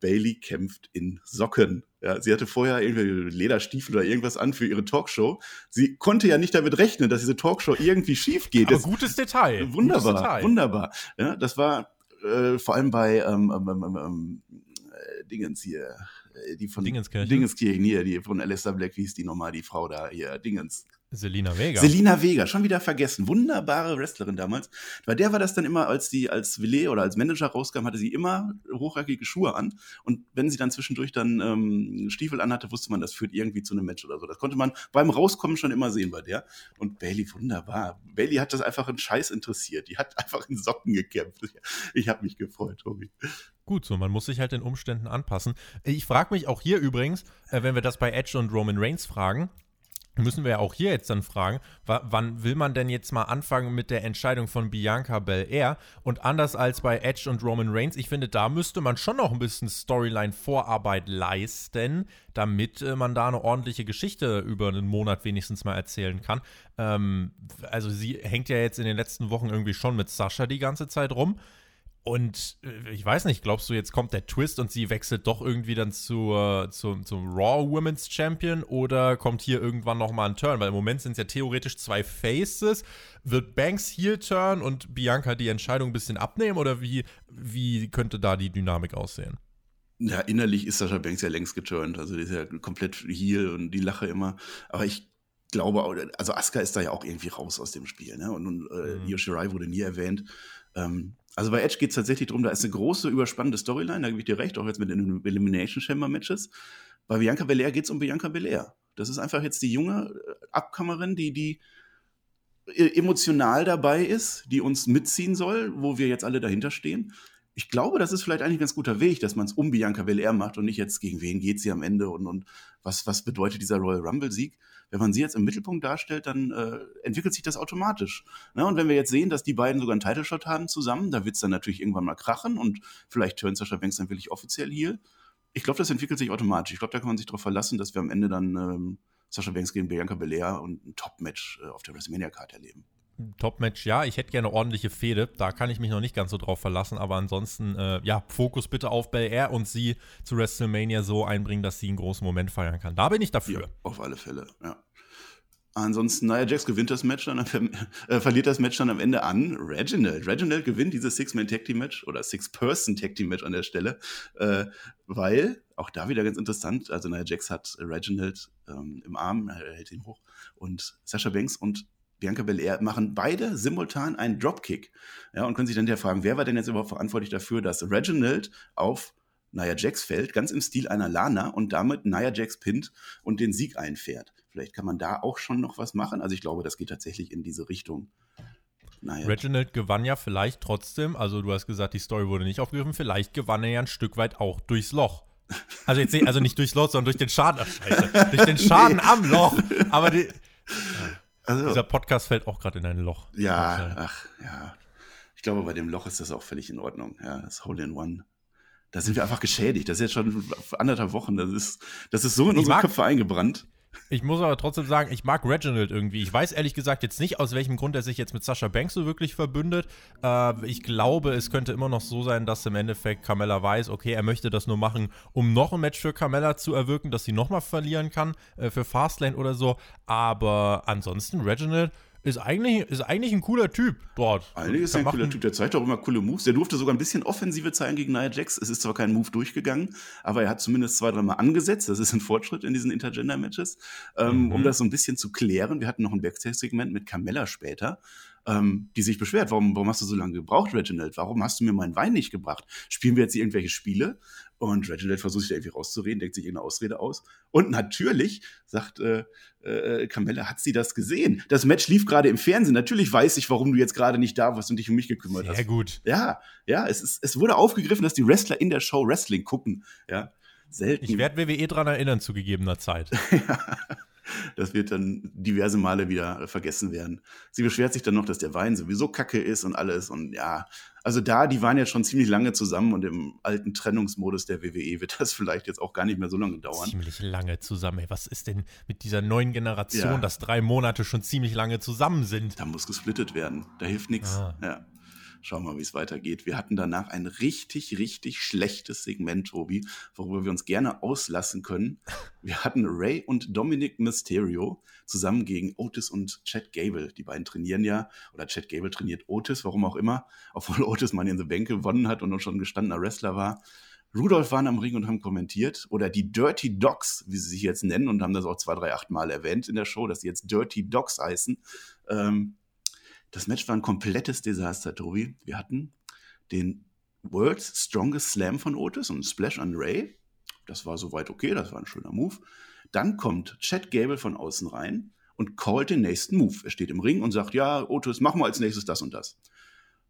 Bailey kämpft in Socken. Ja, sie hatte vorher irgendwie Lederstiefel oder irgendwas an für ihre Talkshow. Sie konnte ja nicht damit rechnen, dass diese Talkshow irgendwie schief geht. Aber das, gutes Detail. Wunderbar, gutes Detail. wunderbar. Ja, das war äh, vor allem bei ähm, ähm, ähm, ähm äh, Dingens hier, äh, die von Dingenskirchen. Dingenskirchen hier, die von Alistair Black, wie hieß die nochmal, die Frau da hier, Dingens. Selina Vega. Selina Vega, schon wieder vergessen. Wunderbare Wrestlerin damals. Bei der war das dann immer, als die als Villet oder als Manager rauskam, hatte sie immer hochhackige Schuhe an. Und wenn sie dann zwischendurch dann ähm, Stiefel anhatte, wusste man, das führt irgendwie zu einem Match oder so. Das konnte man beim Rauskommen schon immer sehen bei der. Und Bailey, wunderbar. Bailey hat das einfach einen Scheiß interessiert. Die hat einfach in Socken gekämpft. Ich habe mich gefreut, Tobi. Gut, so man muss sich halt den Umständen anpassen. Ich frage mich auch hier übrigens, äh, wenn wir das bei Edge und Roman Reigns fragen, müssen wir ja auch hier jetzt dann fragen, wann will man denn jetzt mal anfangen mit der Entscheidung von Bianca Belair? Und anders als bei Edge und Roman Reigns, ich finde, da müsste man schon noch ein bisschen Storyline-Vorarbeit leisten, damit äh, man da eine ordentliche Geschichte über einen Monat wenigstens mal erzählen kann. Ähm, also sie hängt ja jetzt in den letzten Wochen irgendwie schon mit Sascha die ganze Zeit rum. Und äh, ich weiß nicht, glaubst du, jetzt kommt der Twist und sie wechselt doch irgendwie dann zur, zum, zum Raw Women's Champion oder kommt hier irgendwann nochmal ein Turn? Weil im Moment sind es ja theoretisch zwei Faces. Wird Banks Heel Turn und Bianca die Entscheidung ein bisschen abnehmen oder wie, wie könnte da die Dynamik aussehen? Ja, innerlich ist Sascha Banks ja längst geturnt. Also die ist ja komplett Heel und die lache immer. Aber ich glaube, also Asuka ist da ja auch irgendwie raus aus dem Spiel. Ne? Und, und äh, mhm. Yoshirai wurde nie erwähnt. Ähm, also bei Edge geht es tatsächlich darum, da ist eine große, überspannende Storyline, da gebe ich dir recht, auch jetzt mit den Elimination Chamber Matches. Bei Bianca Belair geht es um Bianca Belair. Das ist einfach jetzt die junge äh, Abkammerin, die, die äh, emotional dabei ist, die uns mitziehen soll, wo wir jetzt alle dahinter stehen. Ich glaube, das ist vielleicht eigentlich ein ganz guter Weg, dass man es um Bianca Belair macht und nicht jetzt gegen wen geht sie am Ende und, und was, was bedeutet dieser Royal Rumble-Sieg. Wenn man sie jetzt im Mittelpunkt darstellt, dann äh, entwickelt sich das automatisch. Ne? Und wenn wir jetzt sehen, dass die beiden sogar einen Title-Shot haben zusammen, da wird es dann natürlich irgendwann mal krachen und vielleicht turnt Sascha Banks dann wirklich offiziell hier. Ich glaube, das entwickelt sich automatisch. Ich glaube, da kann man sich darauf verlassen, dass wir am Ende dann ähm, Sascha Banks gegen Bianca Belair und ein Top-Match äh, auf der WrestleMania-Card erleben. Top-Match, ja, ich hätte gerne ordentliche Fehde. Da kann ich mich noch nicht ganz so drauf verlassen, aber ansonsten, äh, ja, Fokus bitte auf Bel Air und sie zu WrestleMania so einbringen, dass sie einen großen Moment feiern kann. Da bin ich dafür. Ja, auf alle Fälle, ja. Ansonsten, naja, Jax gewinnt das Match dann, äh, verliert das Match dann am Ende an Reginald. Reginald gewinnt dieses Six-Man-Tag-Team-Match oder Six-Person-Tag-Team-Match an der Stelle, äh, weil, auch da wieder ganz interessant, also naja, Jax hat Reginald ähm, im Arm, er hält ihn hoch und Sascha Banks und Bianca Belair machen beide simultan einen Dropkick. Ja, und können sich dann ja fragen, wer war denn jetzt überhaupt verantwortlich dafür, dass Reginald auf Nia Jax fällt, ganz im Stil einer Lana und damit Nia Jax pinnt und den Sieg einfährt. Vielleicht kann man da auch schon noch was machen. Also ich glaube, das geht tatsächlich in diese Richtung. Naja. Reginald gewann ja vielleicht trotzdem, also du hast gesagt, die Story wurde nicht aufgegriffen, vielleicht gewann er ja ein Stück weit auch durchs Loch. Also jetzt also nicht durchs Loch, sondern durch den Schaden. Ach, Scheiße, durch den Schaden nee. am Loch. Aber die, also, Dieser Podcast fällt auch gerade in ein Loch. Ja, ach, ja. Ich glaube, bei dem Loch ist das auch völlig in Ordnung. Ja, das Hole in One. Da sind wir einfach geschädigt. Das ist jetzt schon anderthalb Wochen. Das ist, das ist so in unsere Köpfe eingebrannt. Ich muss aber trotzdem sagen, ich mag Reginald irgendwie. Ich weiß ehrlich gesagt jetzt nicht, aus welchem Grund er sich jetzt mit Sascha Banks so wirklich verbündet. Äh, ich glaube, es könnte immer noch so sein, dass im Endeffekt Carmella weiß, okay, er möchte das nur machen, um noch ein Match für Carmella zu erwirken, dass sie nochmal verlieren kann äh, für Fastlane oder so. Aber ansonsten, Reginald ist eigentlich, ist eigentlich ein cooler Typ dort. Eigentlich ist er ein cooler Typ, der zeigt auch immer coole Moves. Der durfte sogar ein bisschen Offensive zeigen gegen Nia Jax. Es ist zwar kein Move durchgegangen, aber er hat zumindest zwei, dreimal angesetzt. Das ist ein Fortschritt in diesen Intergender-Matches. Ähm, mhm. Um das so ein bisschen zu klären, wir hatten noch ein Backstage-Segment mit Carmella später, ähm, die sich beschwert, warum, warum hast du so lange gebraucht, Reginald? Warum hast du mir meinen Wein nicht gebracht? Spielen wir jetzt irgendwelche Spiele? Und Reginald versucht sich da irgendwie rauszureden, denkt sich irgendeine Ausrede aus. Und natürlich sagt äh, äh, Carmella, hat sie das gesehen? Das Match lief gerade im Fernsehen. Natürlich weiß ich, warum du jetzt gerade nicht da warst und dich um mich gekümmert Sehr hast. Sehr gut. Ja, ja, es, ist, es wurde aufgegriffen, dass die Wrestler in der Show Wrestling gucken. Ja, selten. Ich werde WWE dran erinnern zu gegebener Zeit. ja. Das wird dann diverse Male wieder vergessen werden. Sie beschwert sich dann noch, dass der Wein sowieso kacke ist und alles. Und ja, also da, die waren jetzt schon ziemlich lange zusammen und im alten Trennungsmodus der WWE wird das vielleicht jetzt auch gar nicht mehr so lange dauern. Ziemlich lange zusammen. Ey, was ist denn mit dieser neuen Generation, ja. dass drei Monate schon ziemlich lange zusammen sind? Da muss gesplittet werden. Da hilft nichts. Ah. Ja. Schauen wir mal, wie es weitergeht. Wir hatten danach ein richtig, richtig schlechtes Segment, Tobi, worüber wir uns gerne auslassen können. Wir hatten Ray und Dominic Mysterio zusammen gegen Otis und Chad Gable. Die beiden trainieren ja, oder Chad Gable trainiert Otis, warum auch immer, obwohl Otis Money in the Bank gewonnen hat und schon gestandener Wrestler war. Rudolf waren am Ring und haben kommentiert, oder die Dirty Dogs, wie sie sich jetzt nennen, und haben das auch zwei, drei, acht Mal erwähnt in der Show, dass sie jetzt Dirty Dogs heißen. Ähm, das Match war ein komplettes Desaster, Tobi. Wir hatten den World's Strongest Slam von Otis und Splash on Ray. Das war soweit okay, das war ein schöner Move. Dann kommt Chad Gable von außen rein und callt den nächsten Move. Er steht im Ring und sagt, ja, Otis, mach mal als nächstes das und das.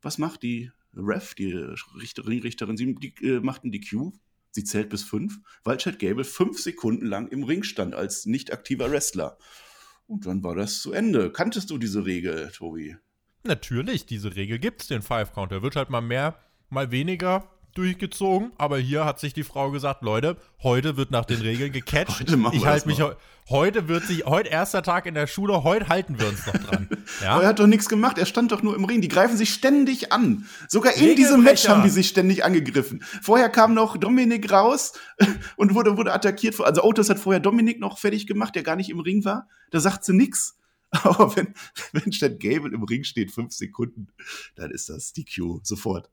Was macht die Ref, die Richter, Ringrichterin? Sie die, äh, macht einen DQ. Sie zählt bis fünf, weil Chad Gable fünf Sekunden lang im Ring stand als nicht aktiver Wrestler. Und dann war das zu Ende. Kanntest du diese Regel, Tobi? Natürlich, diese Regel gibt es, den Five Count. Der wird halt mal mehr, mal weniger durchgezogen, aber hier hat sich die Frau gesagt, Leute, heute wird nach den Regeln gecatcht. heute machen ich halte mich heute wird sich heute erster Tag in der Schule, heute halten wir uns noch dran. Ja? Aber er hat doch nichts gemacht, er stand doch nur im Ring. Die greifen sich ständig an. Sogar in diesem Match haben die sich ständig angegriffen. Vorher kam noch Dominik raus und wurde wurde attackiert. Also Otis hat vorher Dominik noch fertig gemacht, der gar nicht im Ring war. Da sagt sie nichts. Aber wenn, wenn statt Gable im Ring steht, fünf Sekunden, dann ist das die Q sofort.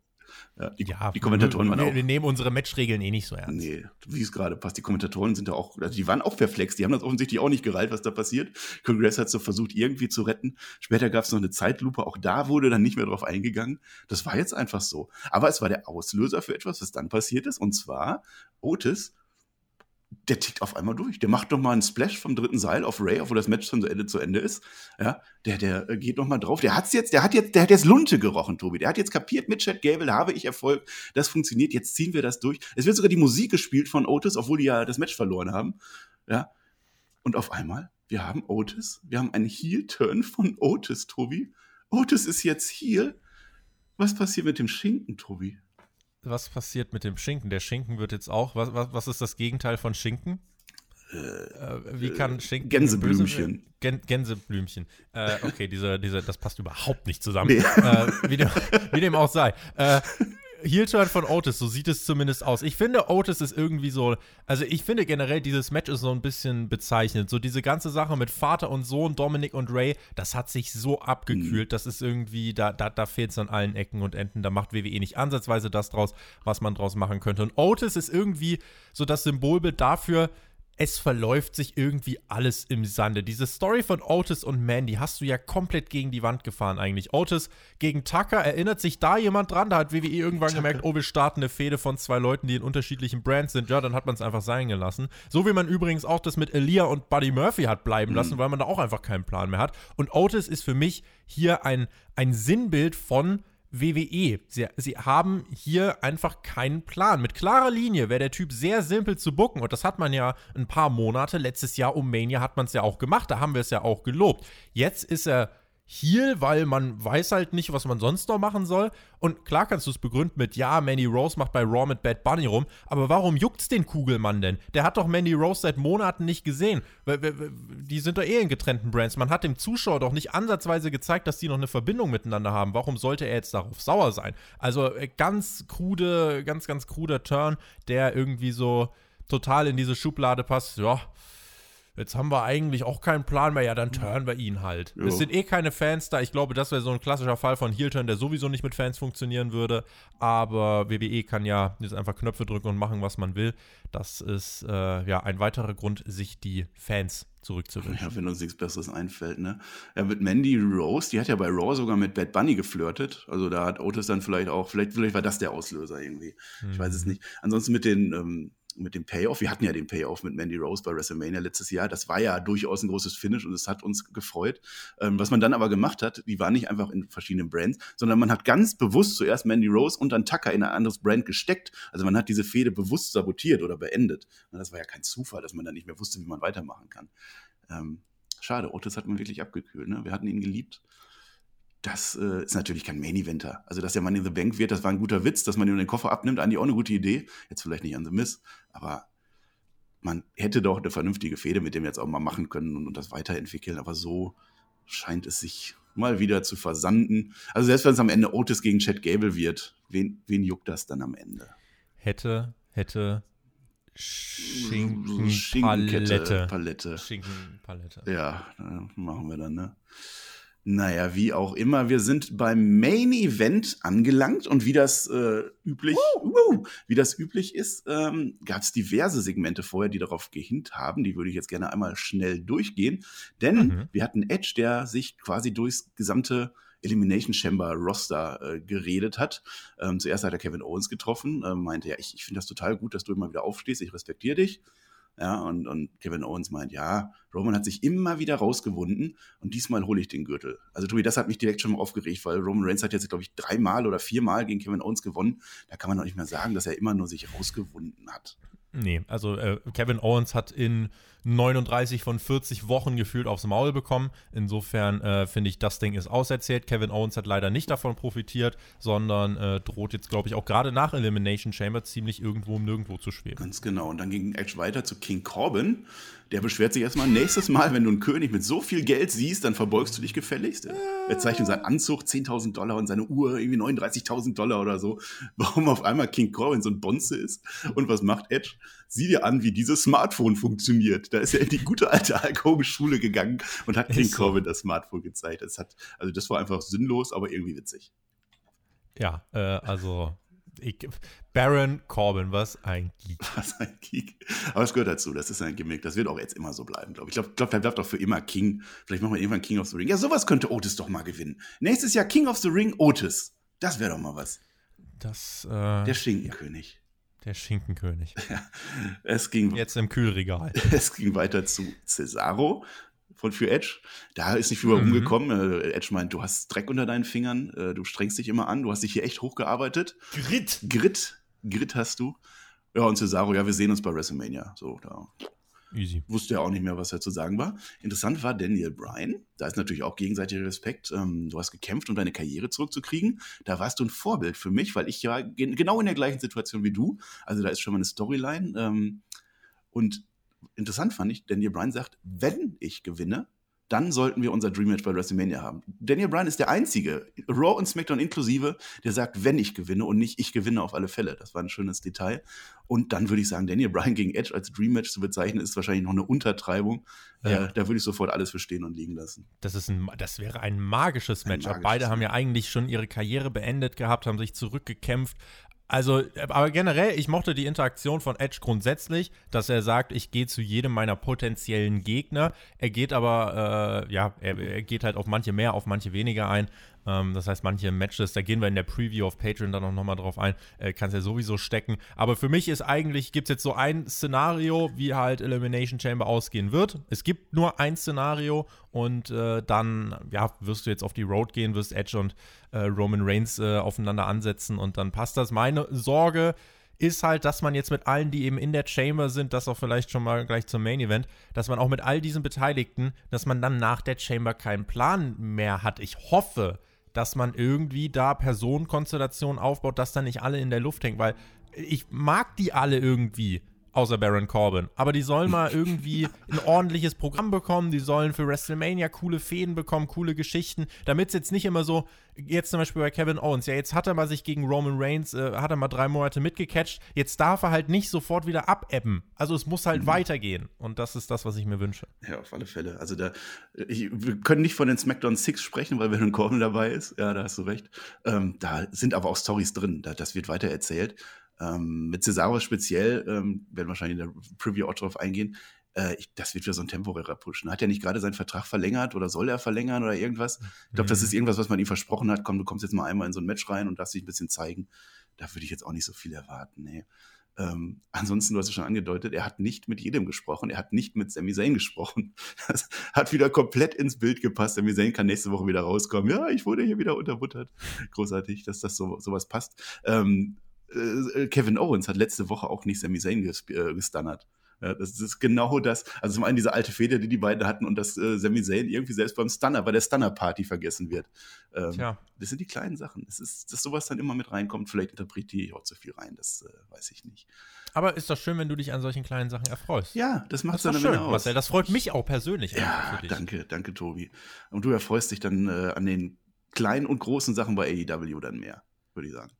Ja, die, ja, die Kommentatoren waren wir, auch. Wir nehmen unsere Matchregeln eh nicht so ernst. Nee, wie es gerade passt. Die Kommentatoren sind da auch, also die waren auch perplex. Die haben das offensichtlich auch nicht gereilt, was da passiert. Congress hat so versucht, irgendwie zu retten. Später gab es noch eine Zeitlupe. Auch da wurde dann nicht mehr drauf eingegangen. Das war jetzt einfach so. Aber es war der Auslöser für etwas, was dann passiert ist. Und zwar, Otis der tickt auf einmal durch. Der macht noch mal einen Splash vom dritten Seil auf Ray, obwohl das Match schon zu Ende zu Ende ist. Ja, der, der äh, geht noch mal drauf. Der hat's jetzt, der hat jetzt, der hat jetzt Lunte gerochen, Tobi. Der hat jetzt kapiert, mit Chad Gable habe ich Erfolg. Das funktioniert. Jetzt ziehen wir das durch. Es wird sogar die Musik gespielt von Otis, obwohl die ja das Match verloren haben. Ja. Und auf einmal, wir haben Otis. Wir haben einen Heel-Turn von Otis, Tobi. Otis ist jetzt Heel. Was passiert mit dem Schinken, Tobi? Was passiert mit dem Schinken? Der Schinken wird jetzt auch. Was, was, was ist das Gegenteil von Schinken? Äh, wie kann Schinken. Gänseblümchen. Gen Gänseblümchen. Äh, okay, diese, diese, das passt überhaupt nicht zusammen. Nee. Äh, wie, dem, wie, dem, auch sei. Heel-Turn von Otis, so sieht es zumindest aus. Ich finde, Otis ist irgendwie so, also ich finde generell, dieses Match ist so ein bisschen bezeichnend. So diese ganze Sache mit Vater und Sohn, Dominic und Ray, das hat sich so abgekühlt, mhm. das ist irgendwie, da, da, da fehlt es an allen Ecken und Enden. Da macht WWE nicht ansatzweise das draus, was man draus machen könnte. Und Otis ist irgendwie so das Symbolbild dafür, es verläuft sich irgendwie alles im Sande. Diese Story von Otis und Mandy hast du ja komplett gegen die Wand gefahren eigentlich. Otis gegen Tucker, erinnert sich da jemand dran? Da hat WWE irgendwann Tucker. gemerkt, oh, wir starten eine Fehde von zwei Leuten, die in unterschiedlichen Brands sind. Ja, dann hat man es einfach sein gelassen. So wie man übrigens auch das mit Elia und Buddy Murphy hat bleiben mhm. lassen, weil man da auch einfach keinen Plan mehr hat. Und Otis ist für mich hier ein, ein Sinnbild von WWE. Sie, sie haben hier einfach keinen Plan. Mit klarer Linie wäre der Typ sehr simpel zu bucken. Und das hat man ja ein paar Monate. Letztes Jahr um Mania hat man es ja auch gemacht. Da haben wir es ja auch gelobt. Jetzt ist er Heal, weil man weiß halt nicht, was man sonst noch machen soll. Und klar kannst du es begründen mit, ja, Mandy Rose macht bei Raw mit Bad Bunny rum, aber warum juckt's den Kugelmann denn? Der hat doch Mandy Rose seit Monaten nicht gesehen. Die sind doch eh in getrennten Brands. Man hat dem Zuschauer doch nicht ansatzweise gezeigt, dass die noch eine Verbindung miteinander haben. Warum sollte er jetzt darauf sauer sein? Also äh, ganz krude, ganz, ganz kruder Turn, der irgendwie so total in diese Schublade passt. Ja, jetzt haben wir eigentlich auch keinen Plan mehr, ja, dann turnen wir ihn halt. Jo. Es sind eh keine Fans da. Ich glaube, das wäre so ein klassischer Fall von Heel-Turn, der sowieso nicht mit Fans funktionieren würde. Aber WWE kann ja jetzt einfach Knöpfe drücken und machen, was man will. Das ist äh, ja ein weiterer Grund, sich die Fans zurückzuwünschen. Ja, wenn uns nichts Besseres einfällt, ne? Ja, mit Mandy Rose, die hat ja bei Raw sogar mit Bad Bunny geflirtet. Also da hat Otis dann vielleicht auch, vielleicht, vielleicht war das der Auslöser irgendwie. Mhm. Ich weiß es nicht. Ansonsten mit den ähm, mit dem Payoff. Wir hatten ja den Payoff mit Mandy Rose bei WrestleMania letztes Jahr. Das war ja durchaus ein großes Finish und es hat uns gefreut. Ähm, was man dann aber gemacht hat, die war nicht einfach in verschiedenen Brands, sondern man hat ganz bewusst zuerst Mandy Rose und dann Tucker in ein anderes Brand gesteckt. Also man hat diese Fehde bewusst sabotiert oder beendet. Und das war ja kein Zufall, dass man dann nicht mehr wusste, wie man weitermachen kann. Ähm, schade, Otis hat man wirklich abgekühlt. Ne? Wir hatten ihn geliebt das äh, ist natürlich kein Main-Eventer. Also, dass der Mann in the Bank wird, das war ein guter Witz, dass man ihm den Koffer abnimmt, eigentlich auch eine gute Idee. Jetzt vielleicht nicht an The Miss, aber man hätte doch eine vernünftige Fehde mit dem jetzt auch mal machen können und, und das weiterentwickeln. Aber so scheint es sich mal wieder zu versanden. Also, selbst wenn es am Ende Otis gegen Chad Gable wird, wen, wen juckt das dann am Ende? Hätte, hätte, Schinkenpalette. Palette. Schinkenpalette. Ja, machen wir dann, ne? Naja, wie auch immer, wir sind beim Main Event angelangt und wie das äh, üblich, uh, wie das üblich ist, ähm, gab es diverse Segmente vorher, die darauf gehinnt haben. Die würde ich jetzt gerne einmal schnell durchgehen, denn mhm. wir hatten Edge, der sich quasi durchs gesamte Elimination Chamber Roster äh, geredet hat. Ähm, zuerst hat er Kevin Owens getroffen, äh, meinte ja, ich, ich finde das total gut, dass du immer wieder aufstehst, ich respektiere dich. Ja, und, und Kevin Owens meint, ja, Roman hat sich immer wieder rausgewunden und diesmal hole ich den Gürtel. Also Tobi, das hat mich direkt schon mal aufgeregt, weil Roman Reigns hat jetzt, glaube ich, dreimal oder viermal gegen Kevin Owens gewonnen. Da kann man doch nicht mehr sagen, dass er immer nur sich rausgewunden hat. Nee, also äh, Kevin Owens hat in 39 von 40 Wochen gefühlt aufs Maul bekommen. Insofern äh, finde ich, das Ding ist auserzählt. Kevin Owens hat leider nicht davon profitiert, sondern äh, droht jetzt, glaube ich, auch gerade nach Elimination Chamber ziemlich irgendwo um nirgendwo zu schweben. Ganz genau. Und dann ging Edge weiter zu King Corbin. Der beschwert sich erstmal, nächstes Mal, wenn du einen König mit so viel Geld siehst, dann verbeugst du dich gefälligst. Er zeigt ihm seinen Anzug 10.000 Dollar und seine Uhr irgendwie 39.000 Dollar oder so. Warum auf einmal King Corbin so ein Bonze ist. Und was macht Edge? Sieh dir an, wie dieses Smartphone funktioniert. Da ist er in die gute alte Alkohol-Schule gegangen und hat King Corbin das Smartphone gezeigt. Das hat, also das war einfach sinnlos, aber irgendwie witzig. Ja, äh, also ich, Baron Corbin, was ein Geek. Was ein Geek. Aber es gehört dazu, das ist ein Gimmick. Das wird auch jetzt immer so bleiben, glaube ich. Ich glaube, glaub, der bleibt auch für immer King. Vielleicht machen wir irgendwann King of the Ring. Ja, sowas könnte Otis doch mal gewinnen. Nächstes Jahr King of the Ring Otis. Das wäre doch mal was. Das, äh, Der Schinkenkönig. Der Schinkenkönig. Es ging, Jetzt im Kühlregal. es ging weiter zu Cesaro von für Edge. Da ist nicht viel Mhm. rumgekommen. Äh, Edge meint, du hast Dreck unter deinen Fingern, äh, du strengst dich immer an, du hast dich hier echt hochgearbeitet. Grit. Grit, Grit hast du. Ja, und Cesaro, ja, wir sehen uns bei WrestleMania. So, da Easy. wusste er auch nicht mehr, was er zu sagen war. Interessant war Daniel Bryan. Da ist natürlich auch gegenseitiger Respekt. Ähm, du hast gekämpft, um deine Karriere zurückzukriegen. Da warst du ein Vorbild für mich, weil ich ja gen genau in der gleichen Situation wie du. Also da ist schon mal eine Storyline. Ähm, und interessant fand ich, Daniel Bryan sagt, wenn ich gewinne, dann sollten wir unser Dream Match bei WrestleMania haben. Daniel Bryan ist der Einzige, Raw und SmackDown inklusive, der sagt, wenn ich gewinne und nicht ich gewinne auf alle Fälle. Das war ein schönes Detail. Und dann würde ich sagen, Daniel Bryan gegen Edge als Dream Match zu bezeichnen, ist wahrscheinlich noch eine Untertreibung. Ja. Äh, da würde ich sofort alles verstehen und liegen lassen. Das, ist ein, das wäre ein magisches Matchup. Beide haben ja eigentlich schon ihre Karriere beendet gehabt, haben sich zurückgekämpft. Also, aber generell, ich mochte die Interaktion von Edge grundsätzlich, dass er sagt, ich gehe zu jedem meiner potenziellen Gegner. Er geht aber, äh, ja, er, er geht halt auf manche mehr, auf manche weniger ein. Ähm, das heißt, manche Matches, da gehen wir in der Preview auf Patreon dann auch nochmal drauf ein, äh, kannst ja sowieso stecken. Aber für mich ist eigentlich, gibt es jetzt so ein Szenario, wie halt Elimination Chamber ausgehen wird. Es gibt nur ein Szenario und äh, dann, ja, wirst du jetzt auf die Road gehen, wirst Edge und äh, Roman Reigns äh, aufeinander ansetzen und dann passt das. Meine Sorge ist halt, dass man jetzt mit allen, die eben in der Chamber sind, das auch vielleicht schon mal gleich zum Main Event, dass man auch mit all diesen Beteiligten, dass man dann nach der Chamber keinen Plan mehr hat. Ich hoffe, dass man irgendwie da Personenkonstellationen aufbaut, dass dann nicht alle in der Luft hängen, weil ich mag die alle irgendwie, außer Baron Corbin. Aber die sollen mal irgendwie ein ordentliches Programm bekommen, die sollen für WrestleMania coole Fäden bekommen, coole Geschichten, damit es jetzt nicht immer so, jetzt zum Beispiel bei Kevin Owens, ja, jetzt hat er mal sich gegen Roman Reigns, äh, hat er mal drei Monate mitgecatcht, jetzt darf er halt nicht sofort wieder abebben. Also es muss halt weitergehen. Und das ist das, was ich mir wünsche. Ja, auf alle Fälle. Also da, ich, wir können nicht von den SmackDown Six sprechen, weil Baron Corbin dabei ist. Ja, da hast du recht. Ähm, da sind aber auch Stories drin. Da, das wird weiter erzählt. Ähm, mit Cesaro speziell, ähm, werden wahrscheinlich in der Preview auch drauf eingehen. Äh, ich, das wird wieder so ein temporärer Push. Ne? Hat er nicht gerade seinen Vertrag verlängert oder soll er verlängern oder irgendwas? Ich glaube, das ist irgendwas, was man ihm versprochen hat. Komm, du kommst jetzt mal einmal in so ein Match rein und darfst dich ein bisschen zeigen. Da würde ich jetzt auch nicht so viel erwarten. Nee. Ähm, ansonsten, du hast es schon angedeutet, er hat nicht mit jedem gesprochen. Er hat nicht mit Sami Zayn gesprochen. Das hat wieder komplett ins Bild gepasst. Sami Zayn kann nächste Woche wieder rauskommen. Ja, ich wurde hier wieder unterbuttert. Großartig, dass das so sowas passt. Ähm, äh, Kevin Owens hat letzte Woche auch nicht Sami Zayn ges äh, gestunnert. Ja, das ist genau das. Also zum einen diese alte Feder, die die beiden hatten und dass äh, Sami Zayn irgendwie selbst beim Stunner, bei der Stunner-Party vergessen wird. Ähm, Tja. Das sind die kleinen Sachen. Es ist, dass sowas dann immer mit reinkommt. Vielleicht interpretiere ich auch zu viel rein. Das äh, weiß ich nicht. Aber ist doch schön, wenn du dich an solchen kleinen Sachen erfreust. Ja, das macht doch dann schön, aus. Marcel. Das freut mich auch persönlich. Ja, danke, danke, Tobi. Und du erfreust dich dann äh, an den kleinen und großen Sachen bei AEW dann mehr, würde ich sagen.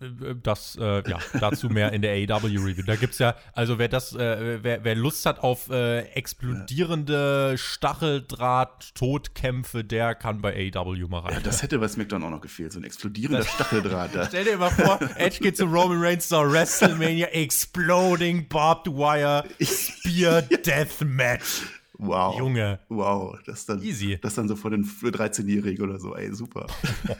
Äh, Das, äh, ja, dazu mehr in der AEW-Review. Da gibt's ja, also wer das, äh, wer, wer Lust hat auf äh, explodierende Stacheldraht-Todkämpfe, der kann bei AEW mal rein. Ja, das hätte bei SmackDown auch noch gefehlt, so ein explodierender Stacheldraht da. Stell dir mal vor, Edge geht zu Roman Reigns zur WrestleMania Exploding Barbed Wire Spear Deathmatch. Wow. Junge. Wow, das dann, Easy. das dann so vor den 13-Jährigen oder so, ey, super.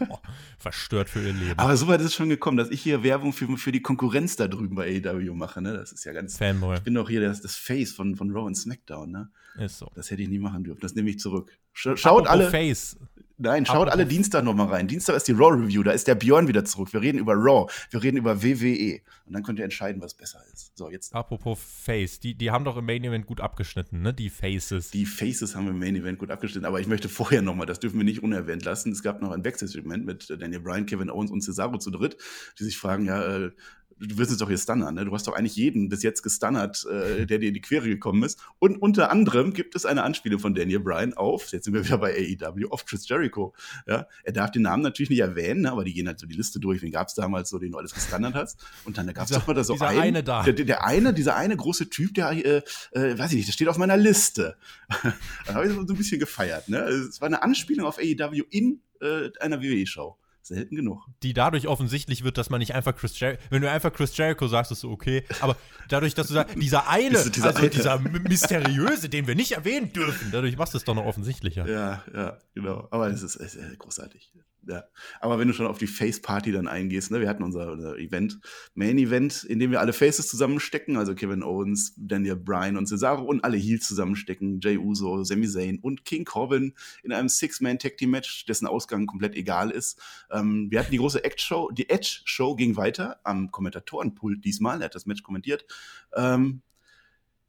Verstört für ihr Leben. Aber so weit ist es schon gekommen, dass ich hier Werbung für, für die Konkurrenz da drüben bei AEW mache, ne? Das ist ja ganz. Fanboy. Ich bin doch hier das, das Face von, von Raw und SmackDown, ne? Ist so. Das hätte ich nie machen dürfen. Das nehme ich zurück. Sch schaut Apropos alle. Face. Nein, schaut Apropos- alle Dienstag nochmal rein. Dienstag ist die Raw Review, da ist der Björn wieder zurück. Wir reden über Raw, wir reden über WWE. Und dann könnt ihr entscheiden, was besser ist. So, jetzt. Apropos Face. Die, die haben doch im Main Event gut abgeschnitten, ne? Die Faces. Die Faces haben im Main Event gut abgeschnitten, aber ich möchte vorher nochmal, das dürfen wir nicht unerwähnt lassen. Es gab noch ein Wechselsegment mit Daniel Bryan, Kevin Owens und Cesaro zu dritt, die sich fragen, ja, äh, du wirst jetzt doch hier stunnern, ne? Du hast doch eigentlich jeden bis jetzt gestunnert, äh, der dir in die Quere gekommen ist. Und unter anderem gibt es eine Anspielung von Daniel Bryan auf, jetzt sind wir wieder bei AEW, auf Chris Jericho. Ja? Er darf den Namen natürlich nicht erwähnen, ne? aber die gehen halt so die Liste durch, wen gab es damals so, den du alles gestunnert hast. Und dann gab es doch mal da so dieser einen, eine da. Der, der- der eine, dieser eine große Typ, der, äh, äh, weiß ich nicht, der steht auf meiner Liste. da habe ich so ein bisschen gefeiert. Ne? Es war eine Anspielung auf AEW in äh, einer WWE-Show. Selten genug. die dadurch offensichtlich wird, dass man nicht einfach Chris Jericho, wenn du einfach Chris Jericho sagst, ist so okay, aber dadurch, dass du sagst, dieser eine, Dieser- also eine. dieser mysteriöse, den wir nicht erwähnen dürfen, dadurch machst du es doch noch offensichtlicher. Ja, ja, genau. Aber es ist, es ist großartig. Ja, aber wenn du schon auf die Face Party dann eingehst, ne, wir hatten unser, unser Event, Main Event, in dem wir alle Faces zusammenstecken, also Kevin Owens, Daniel Bryan und Cesaro und alle Heels zusammenstecken, Jay Uso, Sami Zayn und King Corbin in einem Six-Man-Tag-Team-Match, dessen Ausgang komplett egal ist. Ähm, wir hatten die große Act-Show, die Edge-Show ging weiter am Kommentatorenpult diesmal, er hat das Match kommentiert. Ähm,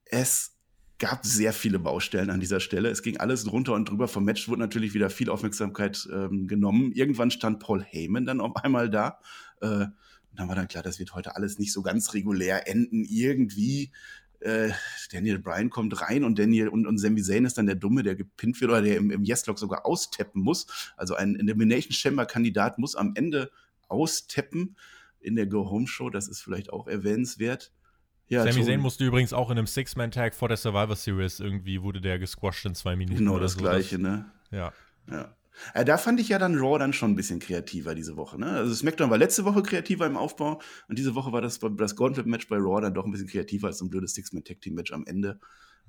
es gab sehr viele Baustellen an dieser Stelle. Es ging alles drunter und drüber. Vom Match wurde natürlich wieder viel Aufmerksamkeit ähm, genommen. Irgendwann stand Paul Heyman dann auf einmal da. Äh, dann war dann klar, das wird heute alles nicht so ganz regulär enden. Irgendwie äh, Daniel Bryan kommt rein und Daniel und, und Sami Zayn ist dann der Dumme, der gepinnt wird oder der im, im Yes-Log sogar austeppen muss. Also ein Elimination Chamber-Kandidat muss am Ende austeppen in der Go-Home-Show. Das ist vielleicht auch erwähnenswert. Ja, Sami Zayn musste übrigens auch in einem Six-Man-Tag vor der Survivor Series irgendwie, wurde der gesquashed in zwei Minuten. Genau das so. Gleiche, ne? Ja. Ja. Ja, da fand ich ja dann Raw dann schon ein bisschen kreativer diese Woche. Ne? Also SmackDown war letzte Woche kreativer im Aufbau und diese Woche war das, das Gauntlet-Match bei Raw dann doch ein bisschen kreativer als so ein blödes Six-Man-Tag-Team-Match am Ende.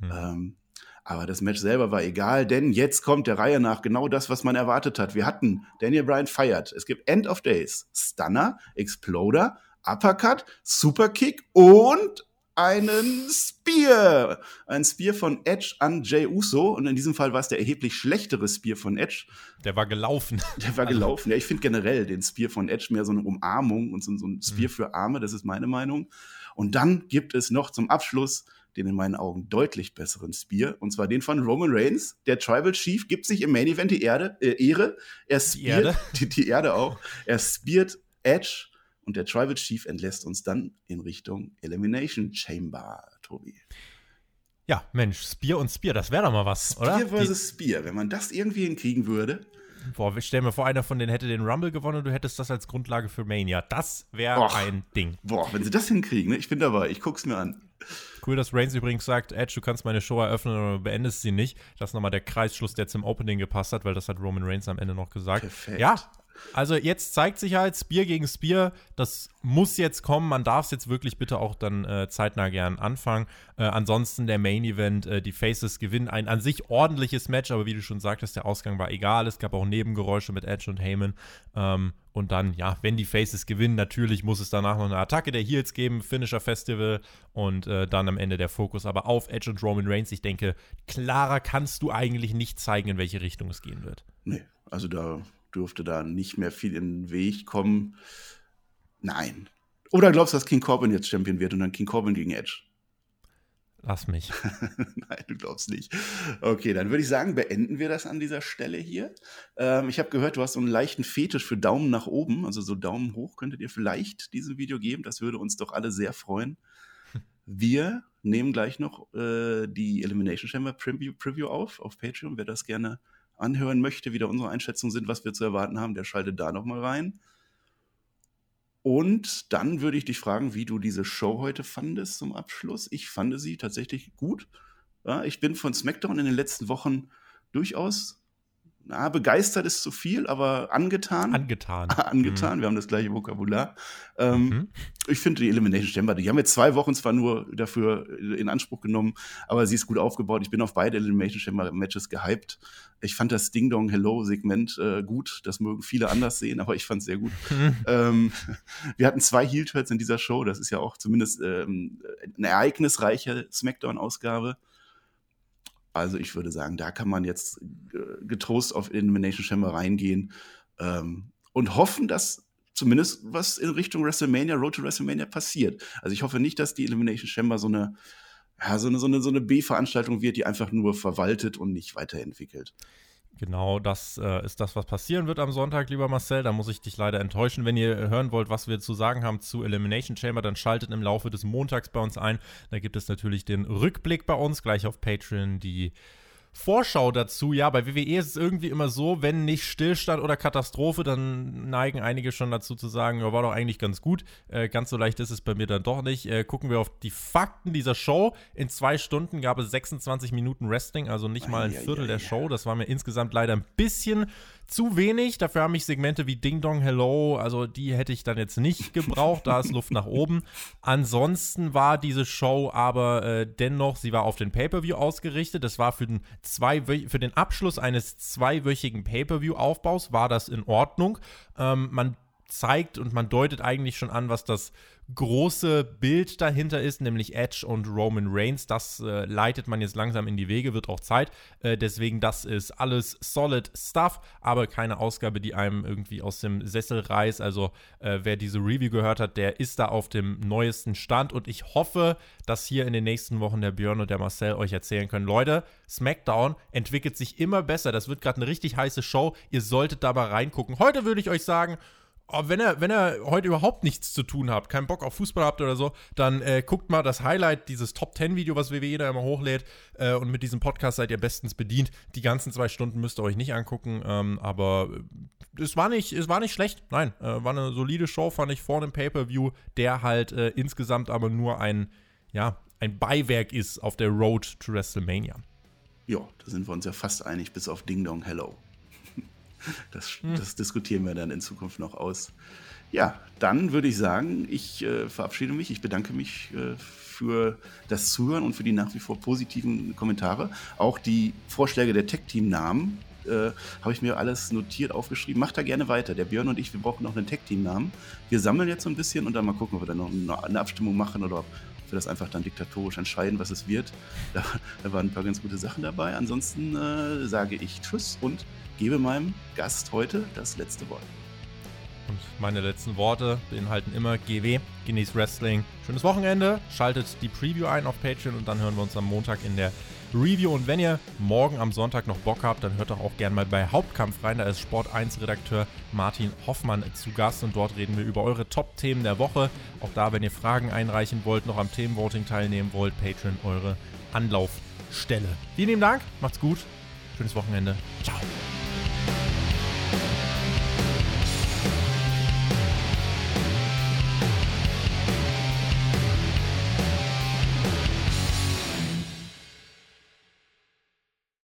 Hm. Ähm, aber das Match selber war egal, denn jetzt kommt der Reihe nach genau das, was man erwartet hat. Wir hatten Daniel Bryan feiert. Es gibt End of Days, Stunner, Exploder, Uppercut, Superkick und einen Spear. Ein Spear von Edge an Jay Uso. Und in diesem Fall war es der erheblich schlechtere Spear von Edge. Der war gelaufen. Der war gelaufen. Ja, ich finde generell den Spear von Edge mehr so eine Umarmung und so, so ein Spear mhm. für Arme. Das ist meine Meinung. Und dann gibt es noch zum Abschluss den in meinen Augen deutlich besseren Spear. Und zwar den von Roman Reigns. Der Tribal Chief gibt sich im Main Event die Erde, äh, Ehre. Er speart, die Erde? Die, die Erde auch. Er speart Edge und der Tribal Chief entlässt uns dann in Richtung Elimination Chamber, Tobi. Ja, Mensch, Spear und Spear, das wäre doch mal was, Spear oder? Spear versus Spear, wenn man das irgendwie hinkriegen würde. Boah, stell mir vor, einer von denen hätte den Rumble gewonnen und du hättest das als Grundlage für Mania. Das wäre ein Ding. Boah, wenn sie das hinkriegen, ne? ich bin dabei, ich guck's mir an. Cool, dass Reigns übrigens sagt, Edge, du kannst meine Show eröffnen oder beendest sie nicht. Das ist nochmal der Kreisschluss, der zum Opening gepasst hat, weil das hat Roman Reigns am Ende noch gesagt. Perfekt. Ja, also jetzt zeigt sich halt Spear gegen Spear, das muss jetzt kommen. Man darf es jetzt wirklich bitte auch dann äh, zeitnah gern anfangen. Äh, ansonsten der Main Event, äh, die Faces gewinnen ein an sich ordentliches Match, aber wie du schon sagtest, der Ausgang war egal. Es gab auch Nebengeräusche mit Edge und Heyman. Ähm, und dann, ja, wenn die Faces gewinnen, natürlich muss es danach noch eine Attacke der Heels geben, Finisher Festival und äh, dann am Ende der Fokus aber auf Edge und Roman Reigns. Ich denke, klarer kannst du eigentlich nicht zeigen, in welche Richtung es gehen wird. Nee, also da dürfte da nicht mehr viel in den Weg kommen. Nein. Oder glaubst du, dass King Corbin jetzt Champion wird und dann King Corbin gegen Edge? Lass mich. Nein, du glaubst nicht. Okay, dann würde ich sagen, beenden wir das an dieser Stelle hier. Ähm, ich habe gehört, du hast so einen leichten Fetisch für Daumen nach oben, also so Daumen hoch könntet ihr vielleicht diesem Video geben. Das würde uns doch alle sehr freuen. Wir nehmen gleich noch äh, die Elimination Chamber Preview, Preview auf auf Patreon. Wer das gerne anhören möchte, wie da unsere Einschätzungen sind, was wir zu erwarten haben, der schaltet da nochmal rein. Und dann würde ich dich fragen, wie du diese Show heute fandest zum Abschluss. Ich fand sie tatsächlich gut. Ja, ich bin von SmackDown in den letzten Wochen durchaus na, begeistert ist zu viel, aber angetan. Angetan. angetan, mhm. wir haben das gleiche Vokabular. Ähm, mhm. Ich finde die Elimination Chamber, die haben jetzt zwei Wochen zwar nur dafür in Anspruch genommen, aber sie ist gut aufgebaut. Ich bin auf beide Elimination Chamber Matches gehypt. Ich fand das Ding Dong Hello Segment äh, gut. Das mögen viele anders sehen, aber ich fand es sehr gut. ähm, wir hatten zwei Heel Turns in dieser Show. Das ist ja auch zumindest ähm, eine ereignisreiche Smackdown-Ausgabe. Also ich würde sagen, da kann man jetzt äh, getrost auf Elimination Chamber reingehen ähm, und hoffen, dass zumindest was in Richtung WrestleMania, Road to WrestleMania passiert. Also ich hoffe nicht, dass die Elimination Chamber so eine, ja, so eine, so eine, so eine B-Veranstaltung wird, die einfach nur verwaltet und nicht weiterentwickelt. Genau, das äh, ist das, was passieren wird am Sonntag, lieber Marcel. Da muss ich dich leider enttäuschen. Wenn ihr hören wollt, was wir zu sagen haben zu Elimination Chamber, dann schaltet im Laufe des Montags bei uns ein. Da gibt es natürlich den Rückblick bei uns, gleich auf Patreon, die Vorschau dazu, ja, bei WWE ist es irgendwie immer so, wenn nicht Stillstand oder Katastrophe, dann neigen einige schon dazu zu sagen, ja, war doch eigentlich ganz gut. Äh, ganz so leicht ist es bei mir dann doch nicht. Äh, gucken wir auf die Fakten dieser Show. In zwei Stunden gab es 26 Minuten Wrestling, also nicht mal ein Viertel der Show. Das war mir insgesamt leider ein bisschen zu wenig. Dafür haben mich Segmente wie Ding Dong Hello, also die hätte ich dann jetzt nicht gebraucht. da ist Luft nach oben. Ansonsten war diese Show aber äh, dennoch, sie war auf den Pay-Per-View ausgerichtet. Das war für den, zwei, für den Abschluss eines zweiwöchigen Pay-Per-View-Aufbaus, war das in Ordnung. Ähm, man zeigt und man deutet eigentlich schon an, was das große Bild dahinter ist, nämlich Edge und Roman Reigns. Das äh, leitet man jetzt langsam in die Wege, wird auch Zeit. Äh, deswegen, das ist alles solid Stuff, aber keine Ausgabe, die einem irgendwie aus dem Sessel reißt. Also, äh, wer diese Review gehört hat, der ist da auf dem neuesten Stand und ich hoffe, dass hier in den nächsten Wochen der Björn und der Marcel euch erzählen können, Leute, SmackDown entwickelt sich immer besser. Das wird gerade eine richtig heiße Show. Ihr solltet dabei reingucken. Heute würde ich euch sagen, Oh, wenn ihr, wenn ihr heute überhaupt nichts zu tun habt, keinen Bock auf Fußball habt oder so, dann äh, guckt mal das Highlight, dieses Top 10 Video, was WWE da immer hochlädt. Äh, und mit diesem Podcast seid ihr bestens bedient. Die ganzen zwei Stunden müsst ihr euch nicht angucken, ähm, aber äh, es war nicht, es war nicht schlecht. Nein, äh, war eine solide Show, fand ich vor dem Pay-Per-View, der halt äh, insgesamt aber nur ein, ja, ein Beiwerk ist auf der Road to WrestleMania. Ja, da sind wir uns ja fast einig, bis auf Ding Dong Hello. Das, hm. das, diskutieren wir dann in Zukunft noch aus. Ja, dann würde ich sagen, ich äh, verabschiede mich. Ich bedanke mich äh, für das Zuhören und für die nach wie vor positiven Kommentare. Auch die Vorschläge der Tech-Team-Namen äh, habe ich mir alles notiert, aufgeschrieben. Macht da gerne weiter. Der Björn und ich, wir brauchen noch einen Tech-Team-Namen. Wir sammeln jetzt so ein bisschen und dann mal gucken, ob wir dann noch eine Abstimmung machen oder ob wir das einfach dann diktatorisch entscheiden, was es wird. Da, da waren ein paar ganz gute Sachen dabei. Ansonsten äh, sage ich Tschüss und gebe meinem Gast heute das letzte Wort. Und meine letzten Worte beinhalten immer GW, genießt Wrestling. Schönes Wochenende, schaltet die Preview ein auf Patreon und dann hören wir uns am Montag in der Review. Und wenn ihr morgen am Sonntag noch Bock habt, dann hört doch auch gerne mal bei Hauptkampf rein. Da ist Sport 1 Redakteur Martin Hoffmann zu Gast und dort reden wir über eure Top-Themen der Woche. Auch da, wenn ihr Fragen einreichen wollt, noch am Themenvoting teilnehmen wollt, Patreon eure Anlaufstelle. Vielen lieben Dank, macht's gut, schönes Wochenende, ciao.